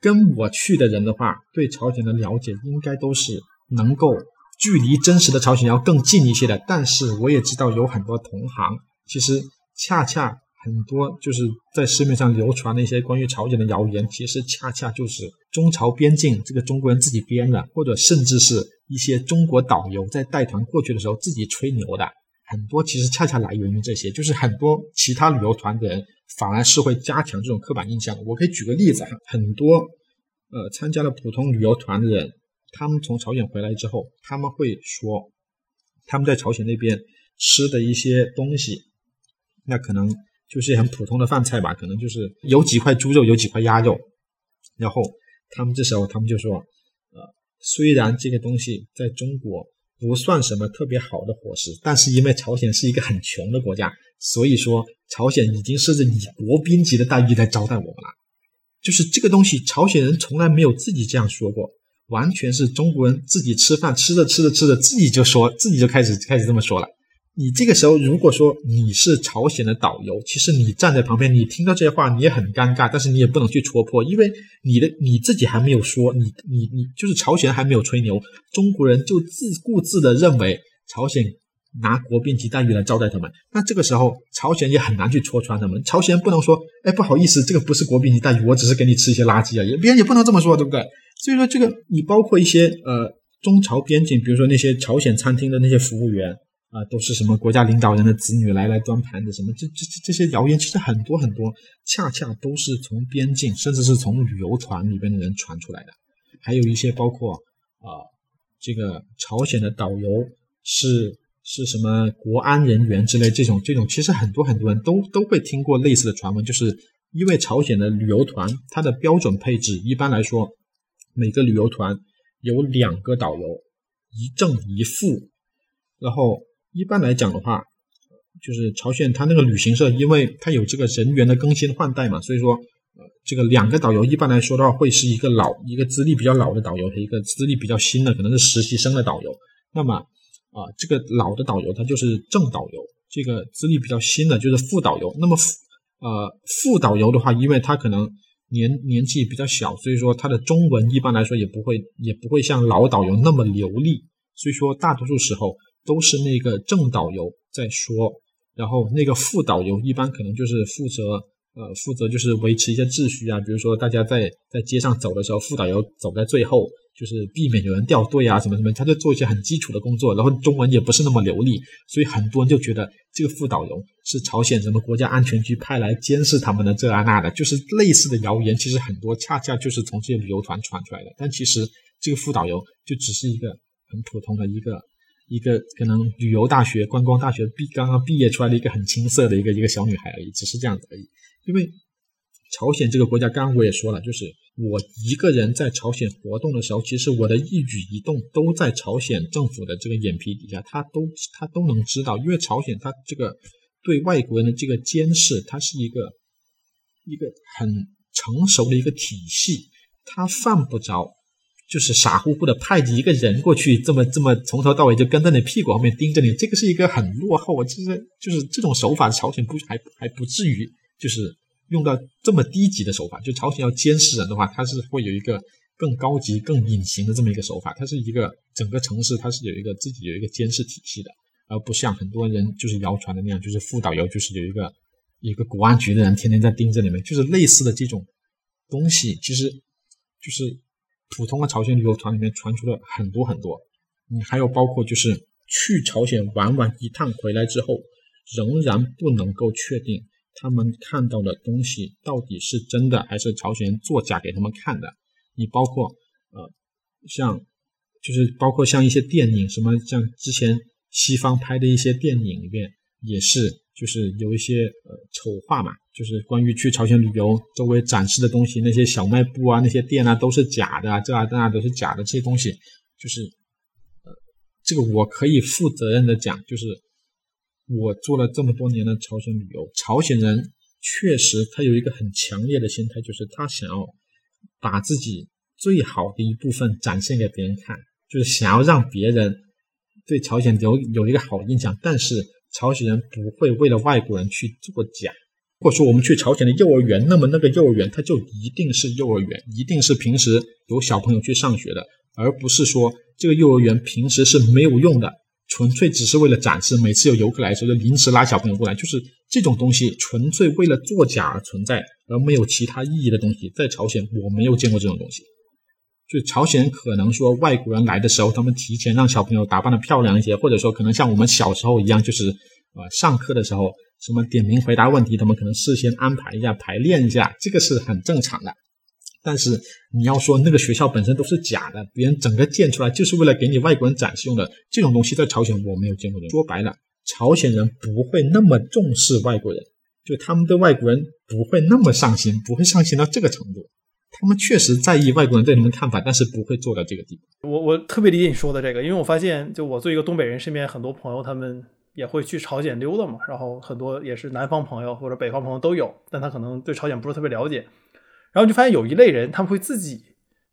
跟我去的人的话，对朝鲜的了解应该都是能够距离真实的朝鲜要更近一些的。但是我也知道有很多同行，其实恰恰。很多就是在市面上流传的一些关于朝鲜的谣言，其实恰恰就是中朝边境这个中国人自己编的，或者甚至是一些中国导游在带团过去的时候自己吹牛的。很多其实恰恰来源于这些，就是很多其他旅游团的人反而是会加强这种刻板印象。我可以举个例子哈，很多呃参加了普通旅游团的人，他们从朝鲜回来之后，他们会说他们在朝鲜那边吃的一些东西，那可能。就是很普通的饭菜吧，可能就是有几块猪肉，有几块鸭肉，然后他们这时候他们就说，呃，虽然这个东西在中国不算什么特别好的伙食，但是因为朝鲜是一个很穷的国家，所以说朝鲜已经是以国宾级的待遇来招待我们了。就是这个东西，朝鲜人从来没有自己这样说过，完全是中国人自己吃饭吃着吃着吃着，自己就说自己就开始开始这么说了。你这个时候，如果说你是朝鲜的导游，其实你站在旁边，你听到这些话，你也很尴尬，但是你也不能去戳破，因为你的你自己还没有说，你你你就是朝鲜还没有吹牛，中国人就自顾自的认为朝鲜拿国宾级待遇来招待他们，那这个时候朝鲜也很难去戳穿他们，朝鲜不能说，哎，不好意思，这个不是国宾级待遇，我只是给你吃一些垃圾而已，别人也不能这么说，对不对？所以说这个你包括一些呃中朝边境，比如说那些朝鲜餐厅的那些服务员。啊，都是什么国家领导人的子女来来端盘子什么？这这这这些谣言其实很多很多，恰恰都是从边境，甚至是从旅游团里边的人传出来的。还有一些包括啊，这个朝鲜的导游是是什么国安人员之类这种这种，其实很多很多人都都会听过类似的传闻，就是因为朝鲜的旅游团，它的标准配置一般来说，每个旅游团有两个导游，一正一副，然后一般来讲的话，就是朝鲜它那个旅行社，因为它有这个人员的更新换代嘛，所以说呃这个两个导游一般来说的话，会是一个老一个资历比较老的导游和一个资历比较新的，可能是实习生的导游，那么。啊，这个老的导游他就是正导游，这个资历比较新的就是副导游。那么呃副导游的话，因为他可能年年纪比较小，所以说他的中文一般来说也不会也不会像老导游那么流利，所以说大多数时候都是那个正导游在说，然后那个副导游一般可能就是负责呃负责就是维持一些秩序啊，比如说大家在在街上走的时候，副导游走在最后。就是避免有人掉队啊，什么什么，他就做一些很基础的工作，然后中文也不是那么流利，所以很多人就觉得这个副导游是朝鲜什么国家安全局派来监视他们的这啊那的，就是类似的谣言，其实很多恰恰就是从这些旅游团传出来的。但其实这个副导游就只是一个很普通的一个一个可能旅游大学、观光大学毕刚刚毕业出来的一个很青涩的一个一个小女孩而已，只是这样子而已，因为。朝鲜这个国家，刚刚我也说了，就是我一个人在朝鲜活动的时候，其实我的一举一动都在朝鲜政府的这个眼皮底下，他都他都能知道。因为朝鲜他这个对外国人的这个监视，它是一个一个很成熟的一个体系，他犯不着就是傻乎乎的派一个人过去，这么这么从头到尾就跟在你屁股后面盯着你，这个是一个很落后，就是就是这种手法，朝鲜不还还不至于就是。用到这么低级的手法，就朝鲜要监视人的话，它是会有一个更高级、更隐形的这么一个手法。它是一个整个城市，它是有一个自己有一个监视体系的，而不像很多人就是谣传的那样，就是副导游就是有一个一个国安局的人天天在盯着你们，就是类似的这种东西，其实就是普通的朝鲜旅游团里面传出了很多很多。你还有包括就是去朝鲜玩完一趟回来之后，仍然不能够确定。他们看到的东西到底是真的还是朝鲜作假给他们看的？你包括呃，像就是包括像一些电影，什么像之前西方拍的一些电影里面，也是就是有一些呃丑化嘛，就是关于去朝鲜旅游周围展示的东西，那些小卖部啊，那些店啊都是假的，这啊那啊都是假的，这些东西就是呃，这个我可以负责任的讲，就是。我做了这么多年的朝鲜旅游，朝鲜人确实他有一个很强烈的心态，就是他想要把自己最好的一部分展现给别人看，就是想要让别人对朝鲜有有一个好印象。但是朝鲜人不会为了外国人去作假。或者说我们去朝鲜的幼儿园，那么那个幼儿园它就一定是幼儿园，一定是平时有小朋友去上学的，而不是说这个幼儿园平时是没有用的。纯粹只是为了展示，每次有游客来的时候就临时拉小朋友过来，就是这种东西，纯粹为了作假而存在，而没有其他意义的东西。在朝鲜，我没有见过这种东西。就朝鲜可能说外国人来的时候，他们提前让小朋友打扮的漂亮一些，或者说可能像我们小时候一样，就是呃上课的时候什么点名回答问题，他们可能事先安排一下排练一下，这个是很正常的。但是你要说那个学校本身都是假的，别人整个建出来就是为了给你外国人展示用的，这种东西在朝鲜我没有见过的。说白了，朝鲜人不会那么重视外国人，就他们对外国人不会那么上心，不会上心到这个程度。他们确实在意外国人对他们的看法，但是不会做到这个地步。我我特别理解你说的这个，因为我发现，就我作为一个东北人，身边很多朋友他们也会去朝鲜溜达嘛，然后很多也是南方朋友或者北方朋友都有，但他可能对朝鲜不是特别了解。然后就发现有一类人，他们会自己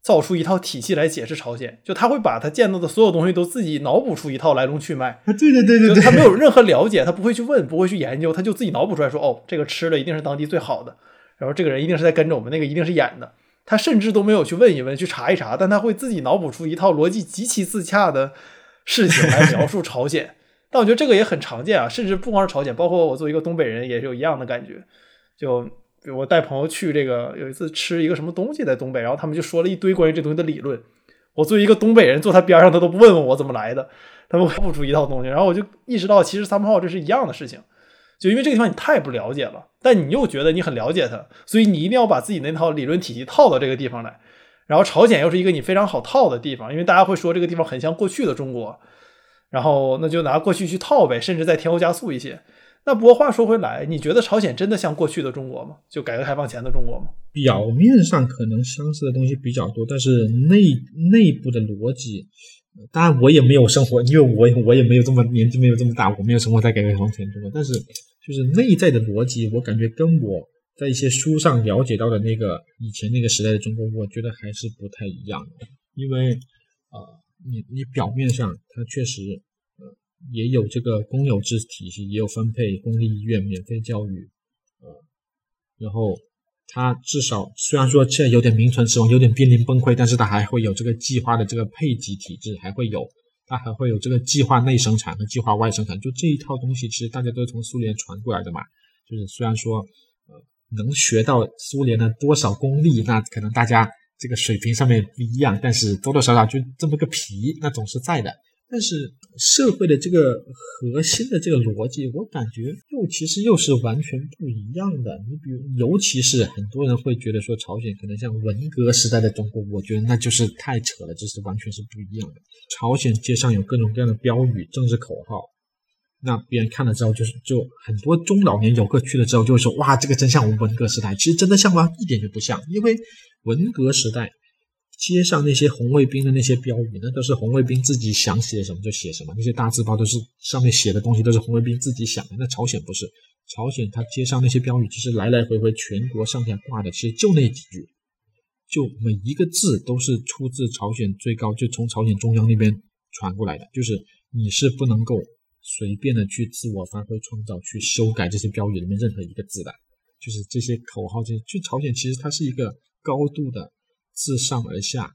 造出一套体系来解释朝鲜，就他会把他见到的所有东西都自己脑补出一套来龙去脉。对对对对对，他没有 任何了解，他不会去问，不会去研究，他就自己脑补出来说，哦，这个吃的一定是当地最好的，然后这个人一定是在跟着我们，那个一定是演的。他甚至都没有去问一问，去查一查，但他会自己脑补出一套逻辑极其自洽的事情来描述朝鲜。但我觉得这个也很常见啊，甚至不光是朝鲜，包括我作为一个东北人也是有一样的感觉，就比如。我带朋友去这个，有一次吃一个什么东西在东北，然后他们就说了一堆关于这东西的理论。我作为一个东北人坐他边上，他都不问问我怎么来的，他们 不出一套东西。然后我就意识到，其实三炮这是一样的事情，就因为这个地方你太不了解了，但你又觉得你很了解它，所以你一定要把自己那套理论体系套到这个地方来。然后朝鲜又是一个你非常好套的地方，因为大家会说这个地方很像过去的中国。然后那就拿过去去套呗，甚至再添油加醋一些。那不过话说回来，你觉得朝鲜真的像过去的中国吗？就改革开放前的中国吗？表面上可能相似的东西比较多，但是内内部的逻辑，当然我也没有生活，因为我我也没有这么年纪没有这么大，我没有生活在改革开放前中国。但是就是内在的逻辑，我感觉跟我在一些书上了解到的那个以前那个时代的中国，我觉得还是不太一样的。因为啊，你你表面上它确实。也有这个公有制体系，也有分配公立医院、免费教育，呃，然后它至少虽然说现在有点名存实亡，有点濒临崩溃，但是它还会有这个计划的这个配给体制，还会有它还会有这个计划内生产和计划外生产，就这一套东西，其实大家都从苏联传过来的嘛。就是虽然说呃能学到苏联的多少功力，那可能大家这个水平上面不一样，但是多多少少就这么个皮，那总是在的。但是社会的这个核心的这个逻辑，我感觉又其实又是完全不一样的。你比如，尤其是很多人会觉得说朝鲜可能像文革时代的中国，我觉得那就是太扯了，这是完全是不一样的。朝鲜街上有各种各样的标语、政治口号，那别人看了之后就是就很多中老年游客去了之后就会说：“哇，这个真像我们文革时代。”其实真的像吗？一点就不像，因为文革时代。街上那些红卫兵的那些标语，那都是红卫兵自己想写什么就写什么。那些大字报都是上面写的东西都是红卫兵自己想的。那朝鲜不是，朝鲜他街上那些标语其实来来回回全国上下挂的，其实就那几句，就每一个字都是出自朝鲜最高，就从朝鲜中央那边传过来的。就是你是不能够随便的去自我发挥创造，去修改这些标语里面任何一个字的。就是这些口号，这就朝鲜其实它是一个高度的。自上而下，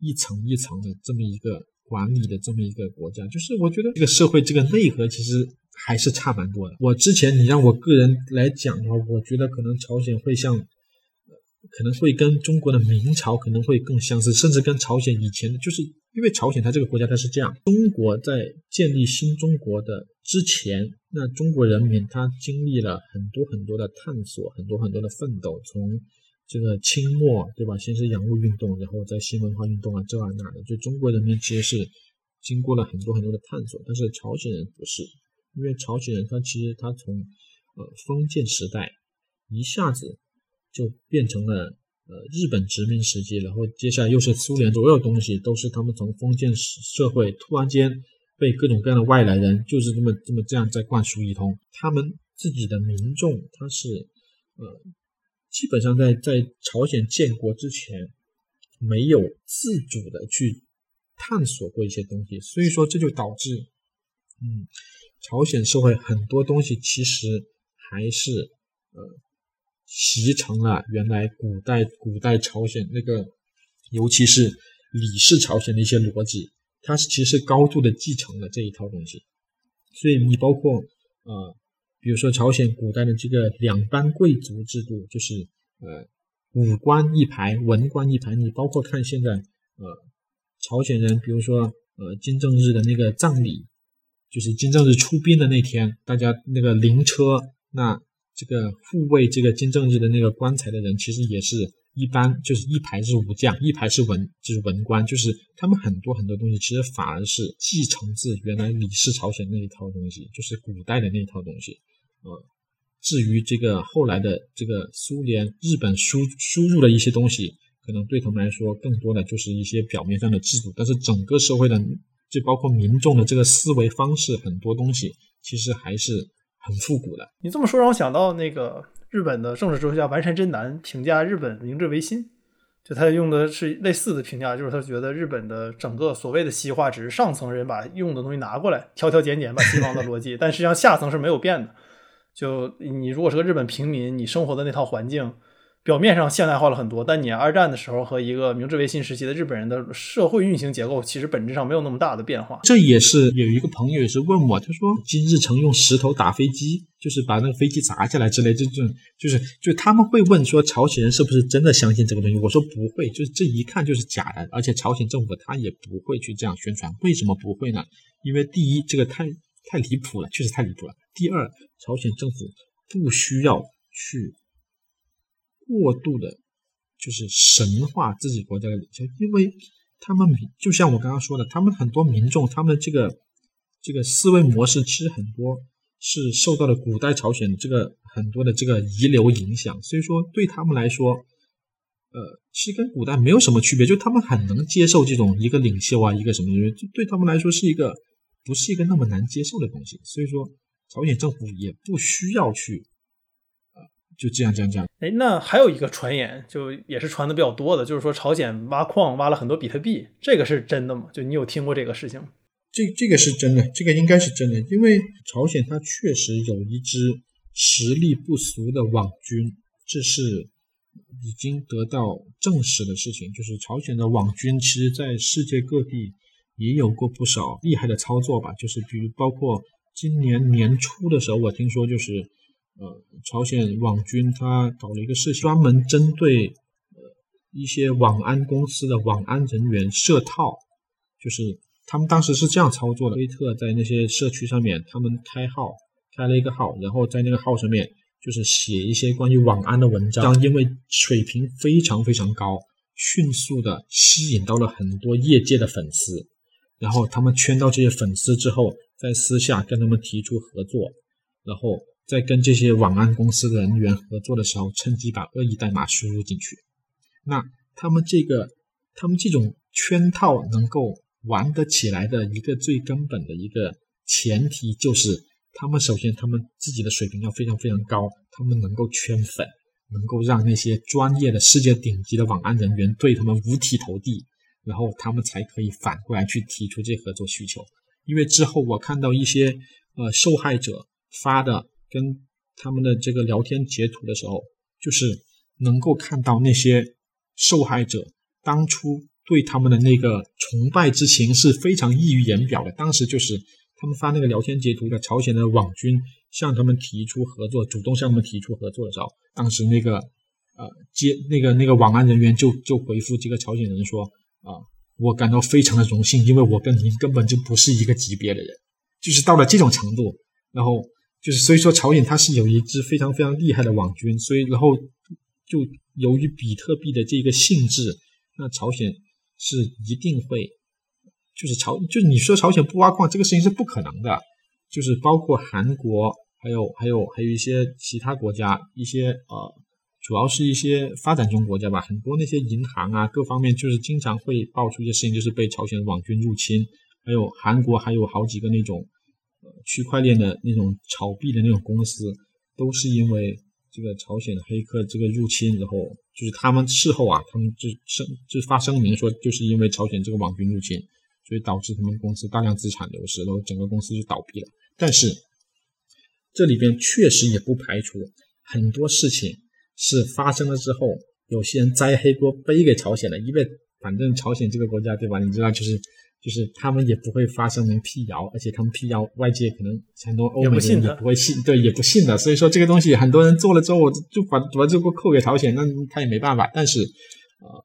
一层一层的这么一个管理的这么一个国家，就是我觉得这个社会这个内核其实还是差蛮多的。我之前你让我个人来讲的话，我觉得可能朝鲜会像，可能会跟中国的明朝可能会更相似，甚至跟朝鲜以前的，就是因为朝鲜它这个国家它是这样，中国在建立新中国的之前，那中国人民他经历了很多很多的探索，很多很多的奋斗，从。这个清末对吧？先是洋务运动，然后在新文化运动啊，这啊那的。就中国人民其实是经过了很多很多的探索，但是朝鲜人不是，因为朝鲜人他其实他从呃封建时代一下子就变成了呃日本殖民时期，然后接下来又是苏联，所有东西都是他们从封建社会突然间被各种各样的外来人就是这么这么这样在灌输一通，他们自己的民众他是呃。基本上在在朝鲜建国之前，没有自主的去探索过一些东西，所以说这就导致，嗯，朝鲜社会很多东西其实还是呃习成了原来古代古代朝鲜那个，尤其是李氏朝鲜的一些逻辑，它是其实高度的继承了这一套东西，所以你包括呃。比如说朝鲜古代的这个两班贵族制度，就是呃武官一排，文官一排。你包括看现在呃朝鲜人，比如说呃金正日的那个葬礼，就是金正日出殡的那天，大家那个灵车，那这个护卫这个金正日的那个棺材的人，其实也是一般，就是一排是武将，一排是文，就是文官，就是他们很多很多东西，其实反而是继承自原来李氏朝鲜那一套东西，就是古代的那一套东西。呃，至于这个后来的这个苏联、日本输输入的一些东西，可能对他们来说，更多的就是一些表面上的制度，但是整个社会的，就包括民众的这个思维方式，很多东西其实还是很复古的。你这么说让我想到那个日本的政治哲学家丸山真男评价日本明治维新，就他用的是类似的评价，就是他觉得日本的整个所谓的西化，只是上层人把用的东西拿过来，挑挑拣拣把西方的逻辑，但实际上下层是没有变的。就你如果是个日本平民，你生活的那套环境，表面上现代化了很多，但你二战的时候和一个明治维新时期的日本人的社会运行结构，其实本质上没有那么大的变化。这也是有一个朋友也是问我，他说金日成用石头打飞机，就是把那个飞机砸下来之类，这种就是就他们会问说朝鲜人是不是真的相信这个东西？我说不会，就是这一看就是假的，而且朝鲜政府他也不会去这样宣传。为什么不会呢？因为第一，这个太太离谱了，确实太离谱了。第二，朝鲜政府不需要去过度的，就是神化自己国家的领袖，因为他们就像我刚刚说的，他们很多民众，他们这个这个思维模式其实很多是受到了古代朝鲜这个很多的这个遗留影响，所以说对他们来说，呃，其实跟古代没有什么区别，就他们很能接受这种一个领袖啊，一个什么东西，对他们来说是一个不是一个那么难接受的东西，所以说朝鲜政府也不需要去，呃，就这样这样这样。哎，那还有一个传言，就也是传的比较多的，就是说朝鲜挖矿挖了很多比特币，这个是真的吗？就你有听过这个事情吗？这这个是真的，这个应该是真的，因为朝鲜它确实有一支实力不俗的网军，这是已经得到证实的事情。就是朝鲜的网军，其实在世界各地也有过不少厉害的操作吧。就是比如包括今年年初的时候，我听说就是呃，朝鲜网军他搞了一个事情，专门针对呃一些网安公司的网安人员设套，就是。他们当时是这样操作的：推特在那些社区上面，他们开号，开了一个号，然后在那个号上面就是写一些关于网安的文章，因为水平非常非常高，迅速的吸引到了很多业界的粉丝，然后他们圈到这些粉丝之后，在私下跟他们提出合作，然后在跟这些网安公司的人员合作的时候，趁机把恶意代码输入进去。那他们这个，他们这种圈套能够。玩得起来的一个最根本的一个前提就是，他们首先他们自己的水平要非常非常高，他们能够圈粉，能够让那些专业的世界顶级的网安人员对他们五体投地，然后他们才可以反过来去提出这合作需求。因为之后我看到一些呃受害者发的跟他们的这个聊天截图的时候，就是能够看到那些受害者当初。对他们的那个崇拜之情是非常溢于言表的。当时就是他们发那个聊天截图的朝鲜的网军向他们提出合作，主动向他们提出合作的时候，当时那个呃接那个那个网安人员就就回复这个朝鲜人说啊，我感到非常的荣幸，因为我跟您根本就不是一个级别的人，就是到了这种程度。然后就是所以说朝鲜它是有一支非常非常厉害的网军，所以然后就由于比特币的这个性质，那朝鲜。是一定会，就是朝，就是你说朝鲜不挖矿这个事情是不可能的，就是包括韩国，还有还有还有一些其他国家，一些呃，主要是一些发展中国家吧，很多那些银行啊，各方面就是经常会爆出一些事情，就是被朝鲜网军入侵，还有韩国还有好几个那种呃区块链的那种炒币的那种公司，都是因为。这个朝鲜的黑客这个入侵，然后就是他们事后啊，他们就声就发声明说，就是因为朝鲜这个网军入侵，所以导致他们公司大量资产流失，然后整个公司就倒闭了。但是这里边确实也不排除很多事情是发生了之后，有些人摘黑锅背给朝鲜了，因为反正朝鲜这个国家对吧？你知道就是。就是他们也不会发声明辟谣，而且他们辟谣，外界可能很多欧美人也不会信，对，也不信的。所以说这个东西很多人做了之后，我就把把这个扣给朝鲜，那他也没办法。但是，啊，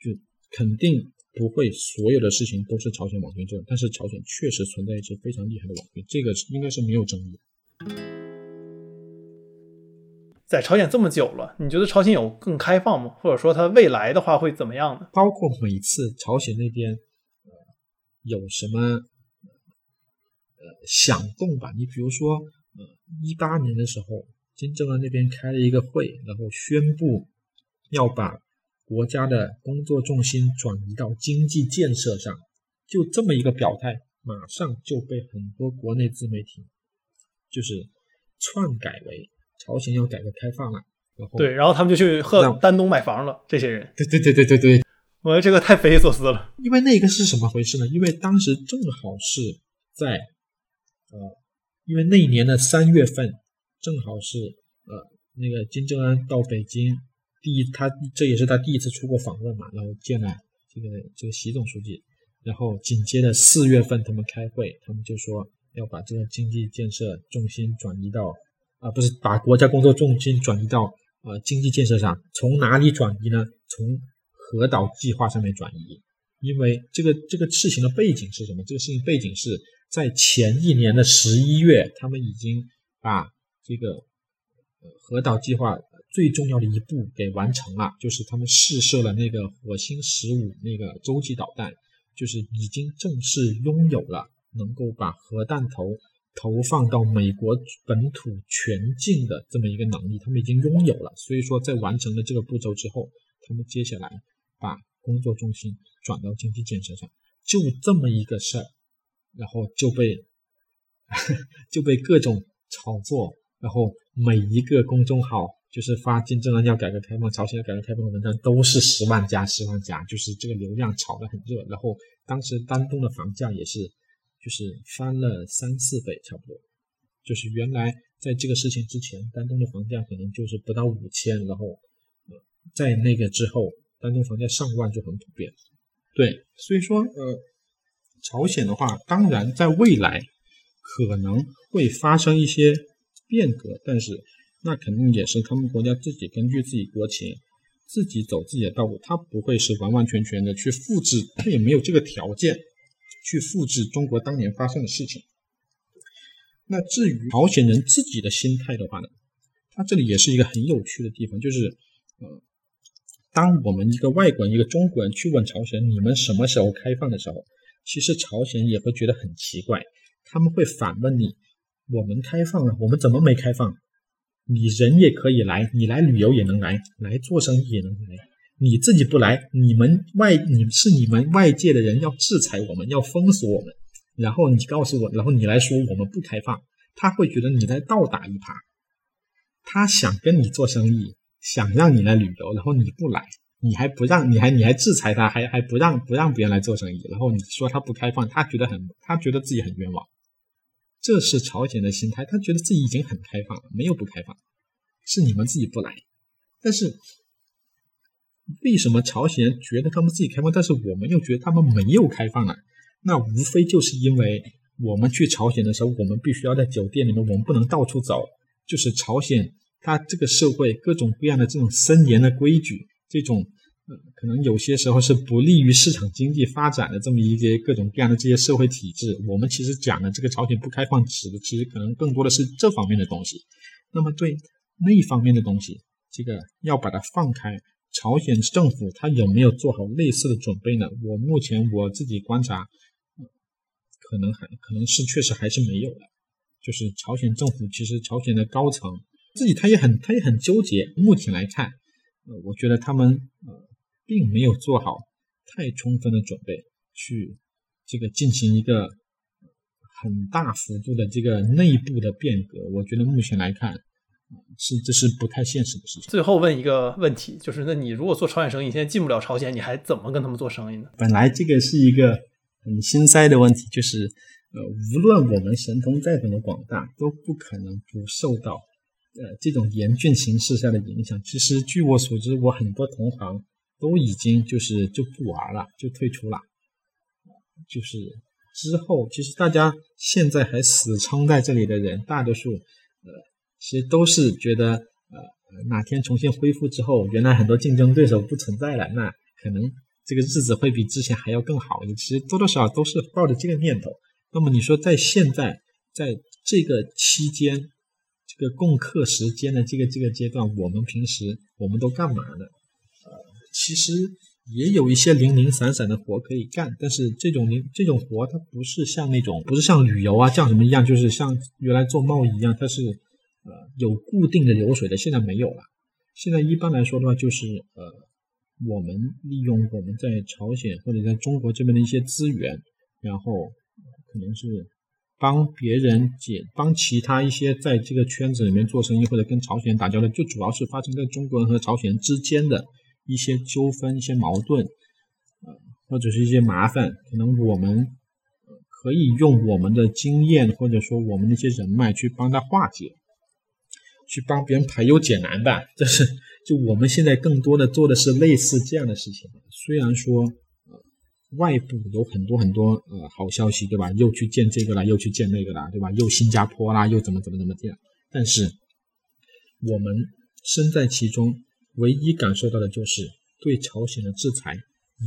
就肯定不会所有的事情都是朝鲜网军做的。但是朝鲜确实存在一支非常厉害的网军，这个应该是没有争议。在朝鲜这么久了，你觉得朝鲜有更开放吗？或者说它未来的话会怎么样呢？包括每次朝鲜那边。有什么呃响动吧？你比如说，呃，一八年的时候，金正恩那边开了一个会，然后宣布要把国家的工作重心转移到经济建设上，就这么一个表态，马上就被很多国内自媒体就是篡改为朝鲜要改革开放了。然后对，然后他们就去贺丹东买房了。这些人，对对对对对对。我觉得这个太匪夷所思了，因为那个是什么回事呢？因为当时正好是在，呃，因为那一年的三月份，正好是呃那个金正恩到北京第一，他这也是他第一次出国访问嘛，然后见了这个这个习总书记，然后紧接着四月份他们开会，他们就说要把这个经济建设重心转移到啊，不是把国家工作重心转移到呃经济建设上，从哪里转移呢？从核岛计划上面转移，因为这个这个事情的背景是什么？这个事情背景是在前一年的十一月，他们已经把这个核岛计划最重要的一步给完成了，就是他们试射了那个火星十五那个洲际导弹，就是已经正式拥有了能够把核弹头投放到美国本土全境的这么一个能力，他们已经拥有了。所以说，在完成了这个步骤之后，他们接下来把工作重心转到经济建设上，就这么一个事儿，然后就被 就被各种炒作，然后每一个公众号就是发金正恩要改革开放、朝鲜要改革开放的文章，都是十万加、十万加，就是这个流量炒得很热。然后当时丹东的房价也是就是翻了三四倍，差不多。就是原来在这个事情之前，丹东的房价可能就是不到五千，然后呃在那个之后，丹东房价上万就很普遍。对，所以说呃，朝鲜的话，当然在未来可能会发生一些变革，但是那肯定也是他们国家自己根据自己国情，自己走自己的道路，他不会是完完全全的去复制，他也没有这个条件去复制中国当年发生的事情。那至于朝鲜人自己的心态的话呢，他这里也是一个很有趣的地方，就是呃。当我们一个外国人、一个中国人去问朝鲜你们什么时候开放的时候，其实朝鲜也会觉得很奇怪，他们会反问你：我们开放了，我们怎么没开放？你人也可以来，你来旅游也能来，来做生意也能来，你自己不来，你们外你是你们外界的人要制裁我们，要封锁我们，然后你告诉我，然后你来说我们不开放，他会觉得你在倒打一耙，他想跟你做生意。想让你来旅游，然后你不来，你还不让，你还你还制裁他，还还不让不让别人来做生意，然后你说他不开放，他觉得很他觉得自己很冤枉，这是朝鲜的心态，他觉得自己已经很开放了，没有不开放，是你们自己不来。但是为什么朝鲜觉得他们自己开放，但是我们又觉得他们没有开放呢？那无非就是因为我们去朝鲜的时候，我们必须要在酒店里面，我们不能到处走，就是朝鲜。它这个社会各种各样的这种森严的规矩，这种呃，可能有些时候是不利于市场经济发展的这么一些各种各样的这些社会体制。我们其实讲的这个朝鲜不开放指的，其实可能更多的是这方面的东西。那么对那一方面的东西，这个要把它放开，朝鲜政府它有没有做好类似的准备呢？我目前我自己观察，可能还可能是确实还是没有的。就是朝鲜政府其实朝鲜的高层。自己他也很他也很纠结。目前来看，呃，我觉得他们呃并没有做好太充分的准备去这个进行一个很大幅度的这个内部的变革。我觉得目前来看，是这是不太现实的事情。最后问一个问题，就是那你如果做朝鲜生意，现在进不了朝鲜，你还怎么跟他们做生意呢？本来这个是一个很心塞的问题，就是呃，无论我们神通再怎么广大，都不可能不受到。呃，这种严峻形势下的影响，其实据我所知，我很多同行都已经就是就不玩了，就退出了。就是之后，其实大家现在还死撑在这里的人，大多数呃，其实都是觉得呃，哪天重新恢复之后，原来很多竞争对手不存在了，那可能这个日子会比之前还要更好。其实多多少少都是抱着这个念头。那么你说，在现在在这个期间。这个共克时间的这个这个阶段，我们平时我们都干嘛呢？呃，其实也有一些零零散散的活可以干，但是这种零这种活它不是像那种不是像旅游啊像什么一样，就是像原来做贸易一样，它是呃有固定的流水的，现在没有了。现在一般来说的话，就是呃我们利用我们在朝鲜或者在中国这边的一些资源，然后可能是。帮别人解，帮其他一些在这个圈子里面做生意或者跟朝鲜打交道，就主要是发生在中国人和朝鲜之间的一些纠纷、一些矛盾，呃，或者是一些麻烦，可能我们可以用我们的经验或者说我们的一些人脉去帮他化解，去帮别人排忧解难吧。这是就我们现在更多的做的是类似这样的事情，虽然说。呃外部有很多很多呃好消息，对吧？又去见这个了，又去见那个了，对吧？又新加坡啦，又怎么怎么怎么这样。但是我们身在其中，唯一感受到的就是对朝鲜的制裁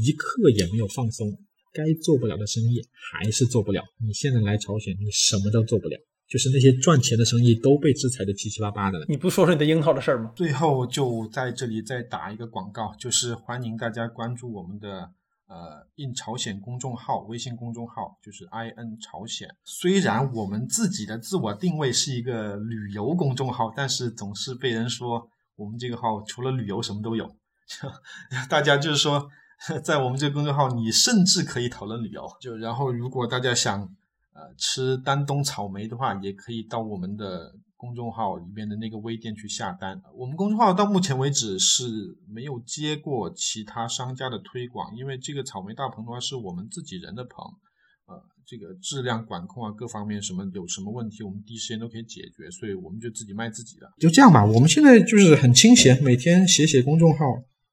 一刻也没有放松，该做不了的生意还是做不了。你现在来朝鲜，你什么都做不了，就是那些赚钱的生意都被制裁的七七八八的了。你不说说你的樱桃的事儿吗？最后就在这里再打一个广告，就是欢迎大家关注我们的。呃，印朝鲜公众号，微信公众号就是 i n 朝鲜。虽然我们自己的自我定位是一个旅游公众号，但是总是被人说我们这个号除了旅游什么都有。大家就是说，在我们这个公众号，你甚至可以讨论旅游。就然后，如果大家想呃吃丹东草莓的话，也可以到我们的。公众号里面的那个微店去下单。我们公众号到目前为止是没有接过其他商家的推广，因为这个草莓大棚的话是我们自己人的棚，呃，这个质量管控啊各方面什么有什么问题，我们第一时间都可以解决，所以我们就自己卖自己的。就这样吧，我们现在就是很清闲，每天写写公众号，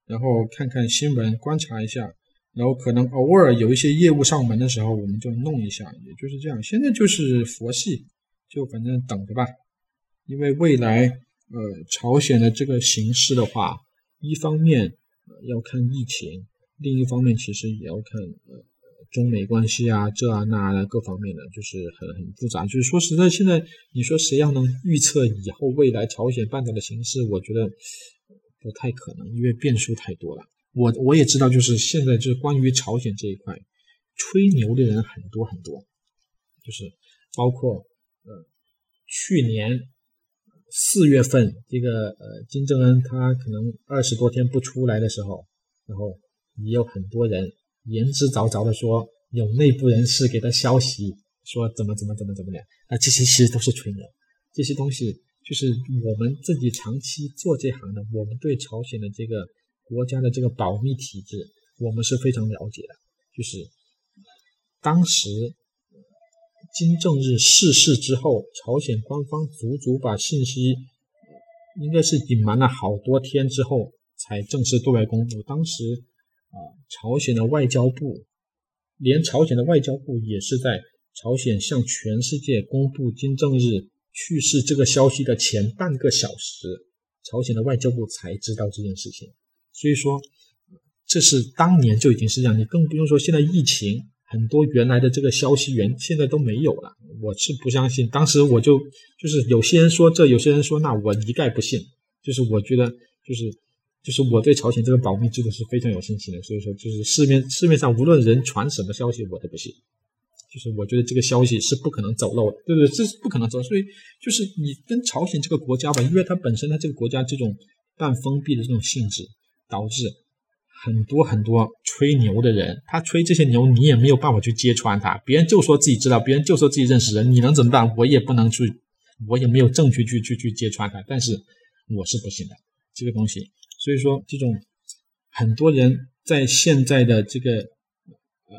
然后看看新闻，观察一下，然后可能偶尔有一些业务上门的时候，我们就弄一下，也就是这样。现在就是佛系，就反正等着吧。因为未来，呃，朝鲜的这个形势的话，一方面要看疫情，另一方面其实也要看呃中美关系啊，这啊那啊各方面的，就是很很复杂。就是说实在，现在你说谁要能预测以后未来朝鲜半岛的形势，我觉得不太可能，因为变数太多了。我我也知道，就是现在就是关于朝鲜这一块，吹牛的人很多很多，就是包括呃去年。四月份，这个呃，金正恩他可能二十多天不出来的时候，然后也有很多人言之凿凿的说，有内部人士给他消息说怎么怎么怎么怎么的，啊，这些其实都是吹牛，这些东西就是我们自己长期做这行的，我们对朝鲜的这个国家的这个保密体制，我们是非常了解的，就是当时。金正日逝世之后，朝鲜官方足足把信息，应该是隐瞒了好多天之后，才正式对外公布。当时，啊，朝鲜的外交部，连朝鲜的外交部也是在朝鲜向全世界公布金正日去世这个消息的前半个小时，朝鲜的外交部才知道这件事情。所以说，这是当年就已经是这样，你更不用说现在疫情。很多原来的这个消息源现在都没有了，我是不相信。当时我就就是有些人说这，有些人说那，我一概不信。就是我觉得就是就是我对朝鲜这个保密制度是非常有信心的，所以说就是市面市面上无论人传什么消息我都不信。就是我觉得这个消息是不可能走漏的，对不对？这是不可能走。所以就是你跟朝鲜这个国家吧，因为它本身它这个国家这种半封闭的这种性质，导致。很多很多吹牛的人，他吹这些牛，你也没有办法去揭穿他。别人就说自己知道，别人就说自己认识人，你能怎么办？我也不能去，我也没有证据去去去揭穿他。但是我是不信的这个东西。所以说，这种很多人在现在的这个呃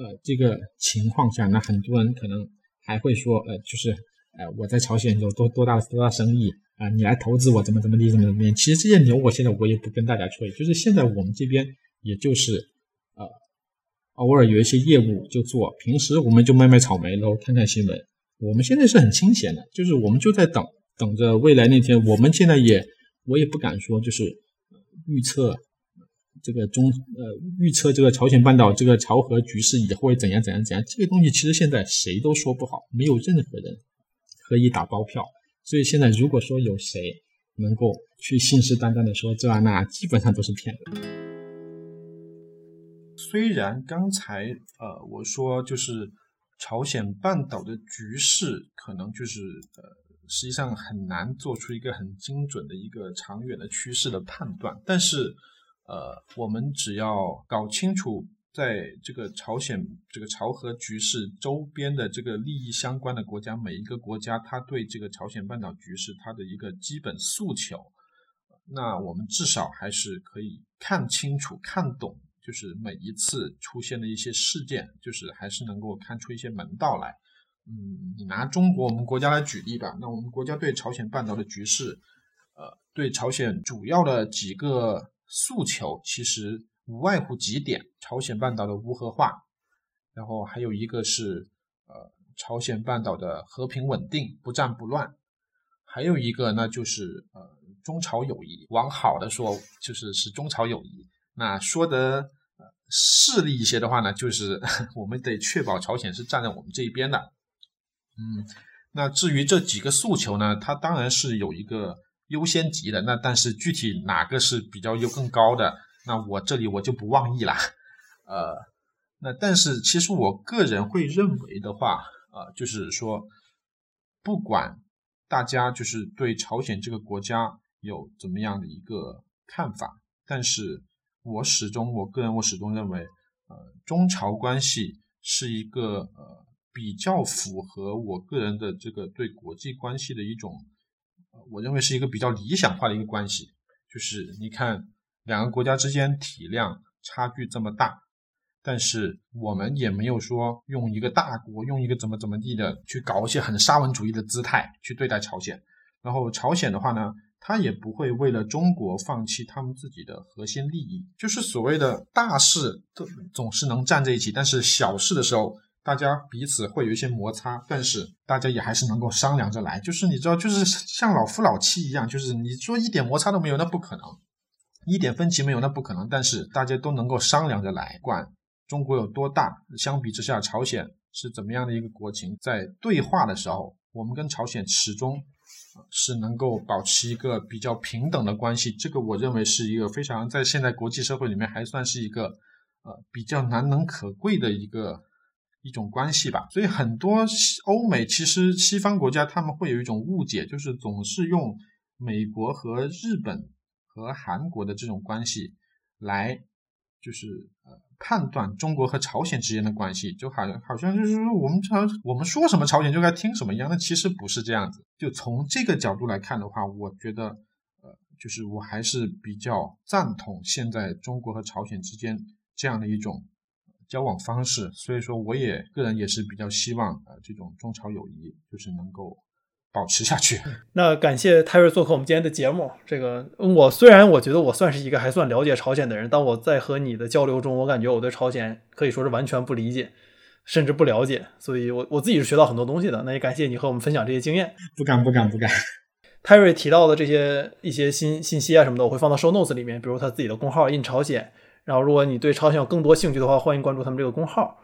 呃这个情况下，那很多人可能还会说，呃，就是呃我在朝鲜有多多大多大生意。啊，你来投资我怎么怎么地怎么怎么地？其实这些牛，我现在我也不跟大家吹，就是现在我们这边也就是呃，偶尔有一些业务就做，平时我们就卖卖草莓，然后看看新闻。我们现在是很清闲的，就是我们就在等等着未来那天。我们现在也我也不敢说，就是预测这个中呃预测这个朝鲜半岛这个朝核局势以后会怎样怎样怎样。这个东西其实现在谁都说不好，没有任何人可以打包票。所以现在，如果说有谁能够去信誓旦旦的说这啊那，基本上都是骗子。虽然刚才呃我说就是朝鲜半岛的局势可能就是呃实际上很难做出一个很精准的一个长远的趋势的判断，但是呃我们只要搞清楚。在这个朝鲜这个朝核局势周边的这个利益相关的国家，每一个国家它对这个朝鲜半岛局势它的一个基本诉求，那我们至少还是可以看清楚、看懂，就是每一次出现的一些事件，就是还是能够看出一些门道来。嗯，你拿中国我们国家来举例吧，那我们国家对朝鲜半岛的局势，呃，对朝鲜主要的几个诉求，其实。无外乎几点：朝鲜半岛的无核化，然后还有一个是呃朝鲜半岛的和平稳定、不战不乱，还有一个那就是呃中朝友谊。往好的说，就是是中朝友谊；那说的势利一些的话呢，就是 我们得确保朝鲜是站在我们这一边的。嗯，那至于这几个诉求呢，它当然是有一个优先级的。那但是具体哪个是比较优更高的？那我这里我就不妄议了，呃，那但是其实我个人会认为的话，呃，就是说，不管大家就是对朝鲜这个国家有怎么样的一个看法，但是我始终我个人我始终认为，呃，中朝关系是一个呃比较符合我个人的这个对国际关系的一种，我认为是一个比较理想化的一个关系。就是你看两个国家之间体量差距这么大，但是我们也没有说用一个大国用一个怎么怎么地的去搞一些很沙文主义的姿态去对待朝鲜。然后朝鲜的话呢，他也不会为了中国放弃他们自己的核心利益。就是所谓的大事都总是能站在一起，但是小事的时候。大家彼此会有一些摩擦，但是大家也还是能够商量着来。就是你知道，就是像老夫老妻一样，就是你说一点摩擦都没有，那不可能；一点分歧没有，那不可能。但是大家都能够商量着来。管中国有多大，相比之下，朝鲜是怎么样的一个国情，在对话的时候，我们跟朝鲜始终是能够保持一个比较平等的关系。这个我认为是一个非常在现在国际社会里面还算是一个呃比较难能可贵的一个。一种关系吧，所以很多欧美其实西方国家他们会有一种误解，就是总是用美国和日本和韩国的这种关系来，就是呃判断中国和朝鲜之间的关系，就好像好像就是说我们朝我们说什么朝鲜就该听什么一样，那其实不是这样子。就从这个角度来看的话，我觉得呃就是我还是比较赞同现在中国和朝鲜之间这样的一种。交往方式，所以说我也个人也是比较希望呃这种中朝友谊就是能够保持下去。那感谢泰瑞做客我们今天的节目。这个我虽然我觉得我算是一个还算了解朝鲜的人，但我在和你的交流中，我感觉我对朝鲜可以说是完全不理解，甚至不了解。所以我我自己是学到很多东西的。那也感谢你和我们分享这些经验。不敢不敢不敢。泰瑞提到的这些一些新信息啊什么的，我会放到 show notes 里面，比如他自己的公号印朝鲜。然后，如果你对朝鲜有更多兴趣的话，欢迎关注他们这个公号。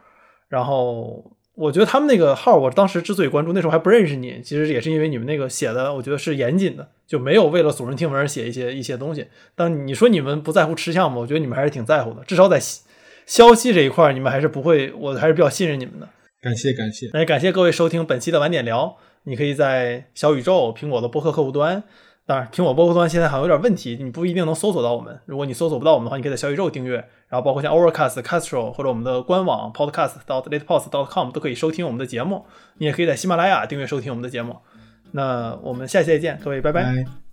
然后，我觉得他们那个号，我当时之所以关注，那时候还不认识你，其实也是因为你们那个写的，我觉得是严谨的，就没有为了耸人听闻而写一些一些东西。但你说你们不在乎吃相吗？我觉得你们还是挺在乎的，至少在消息这一块，你们还是不会，我还是比较信任你们的。感谢感谢，那也感谢各位收听本期的晚点聊。你可以在小宇宙、苹果的播客客户端。当然，苹果播客端现在好像有点问题，你不一定能搜索到我们。如果你搜索不到我们的话，你可以在小宇宙订阅，然后包括像 Overcast、Castro 或者我们的官网 Podcast dot latepost dot com 都可以收听我们的节目。你也可以在喜马拉雅订阅收听我们的节目。那我们下期再见，各位，拜拜。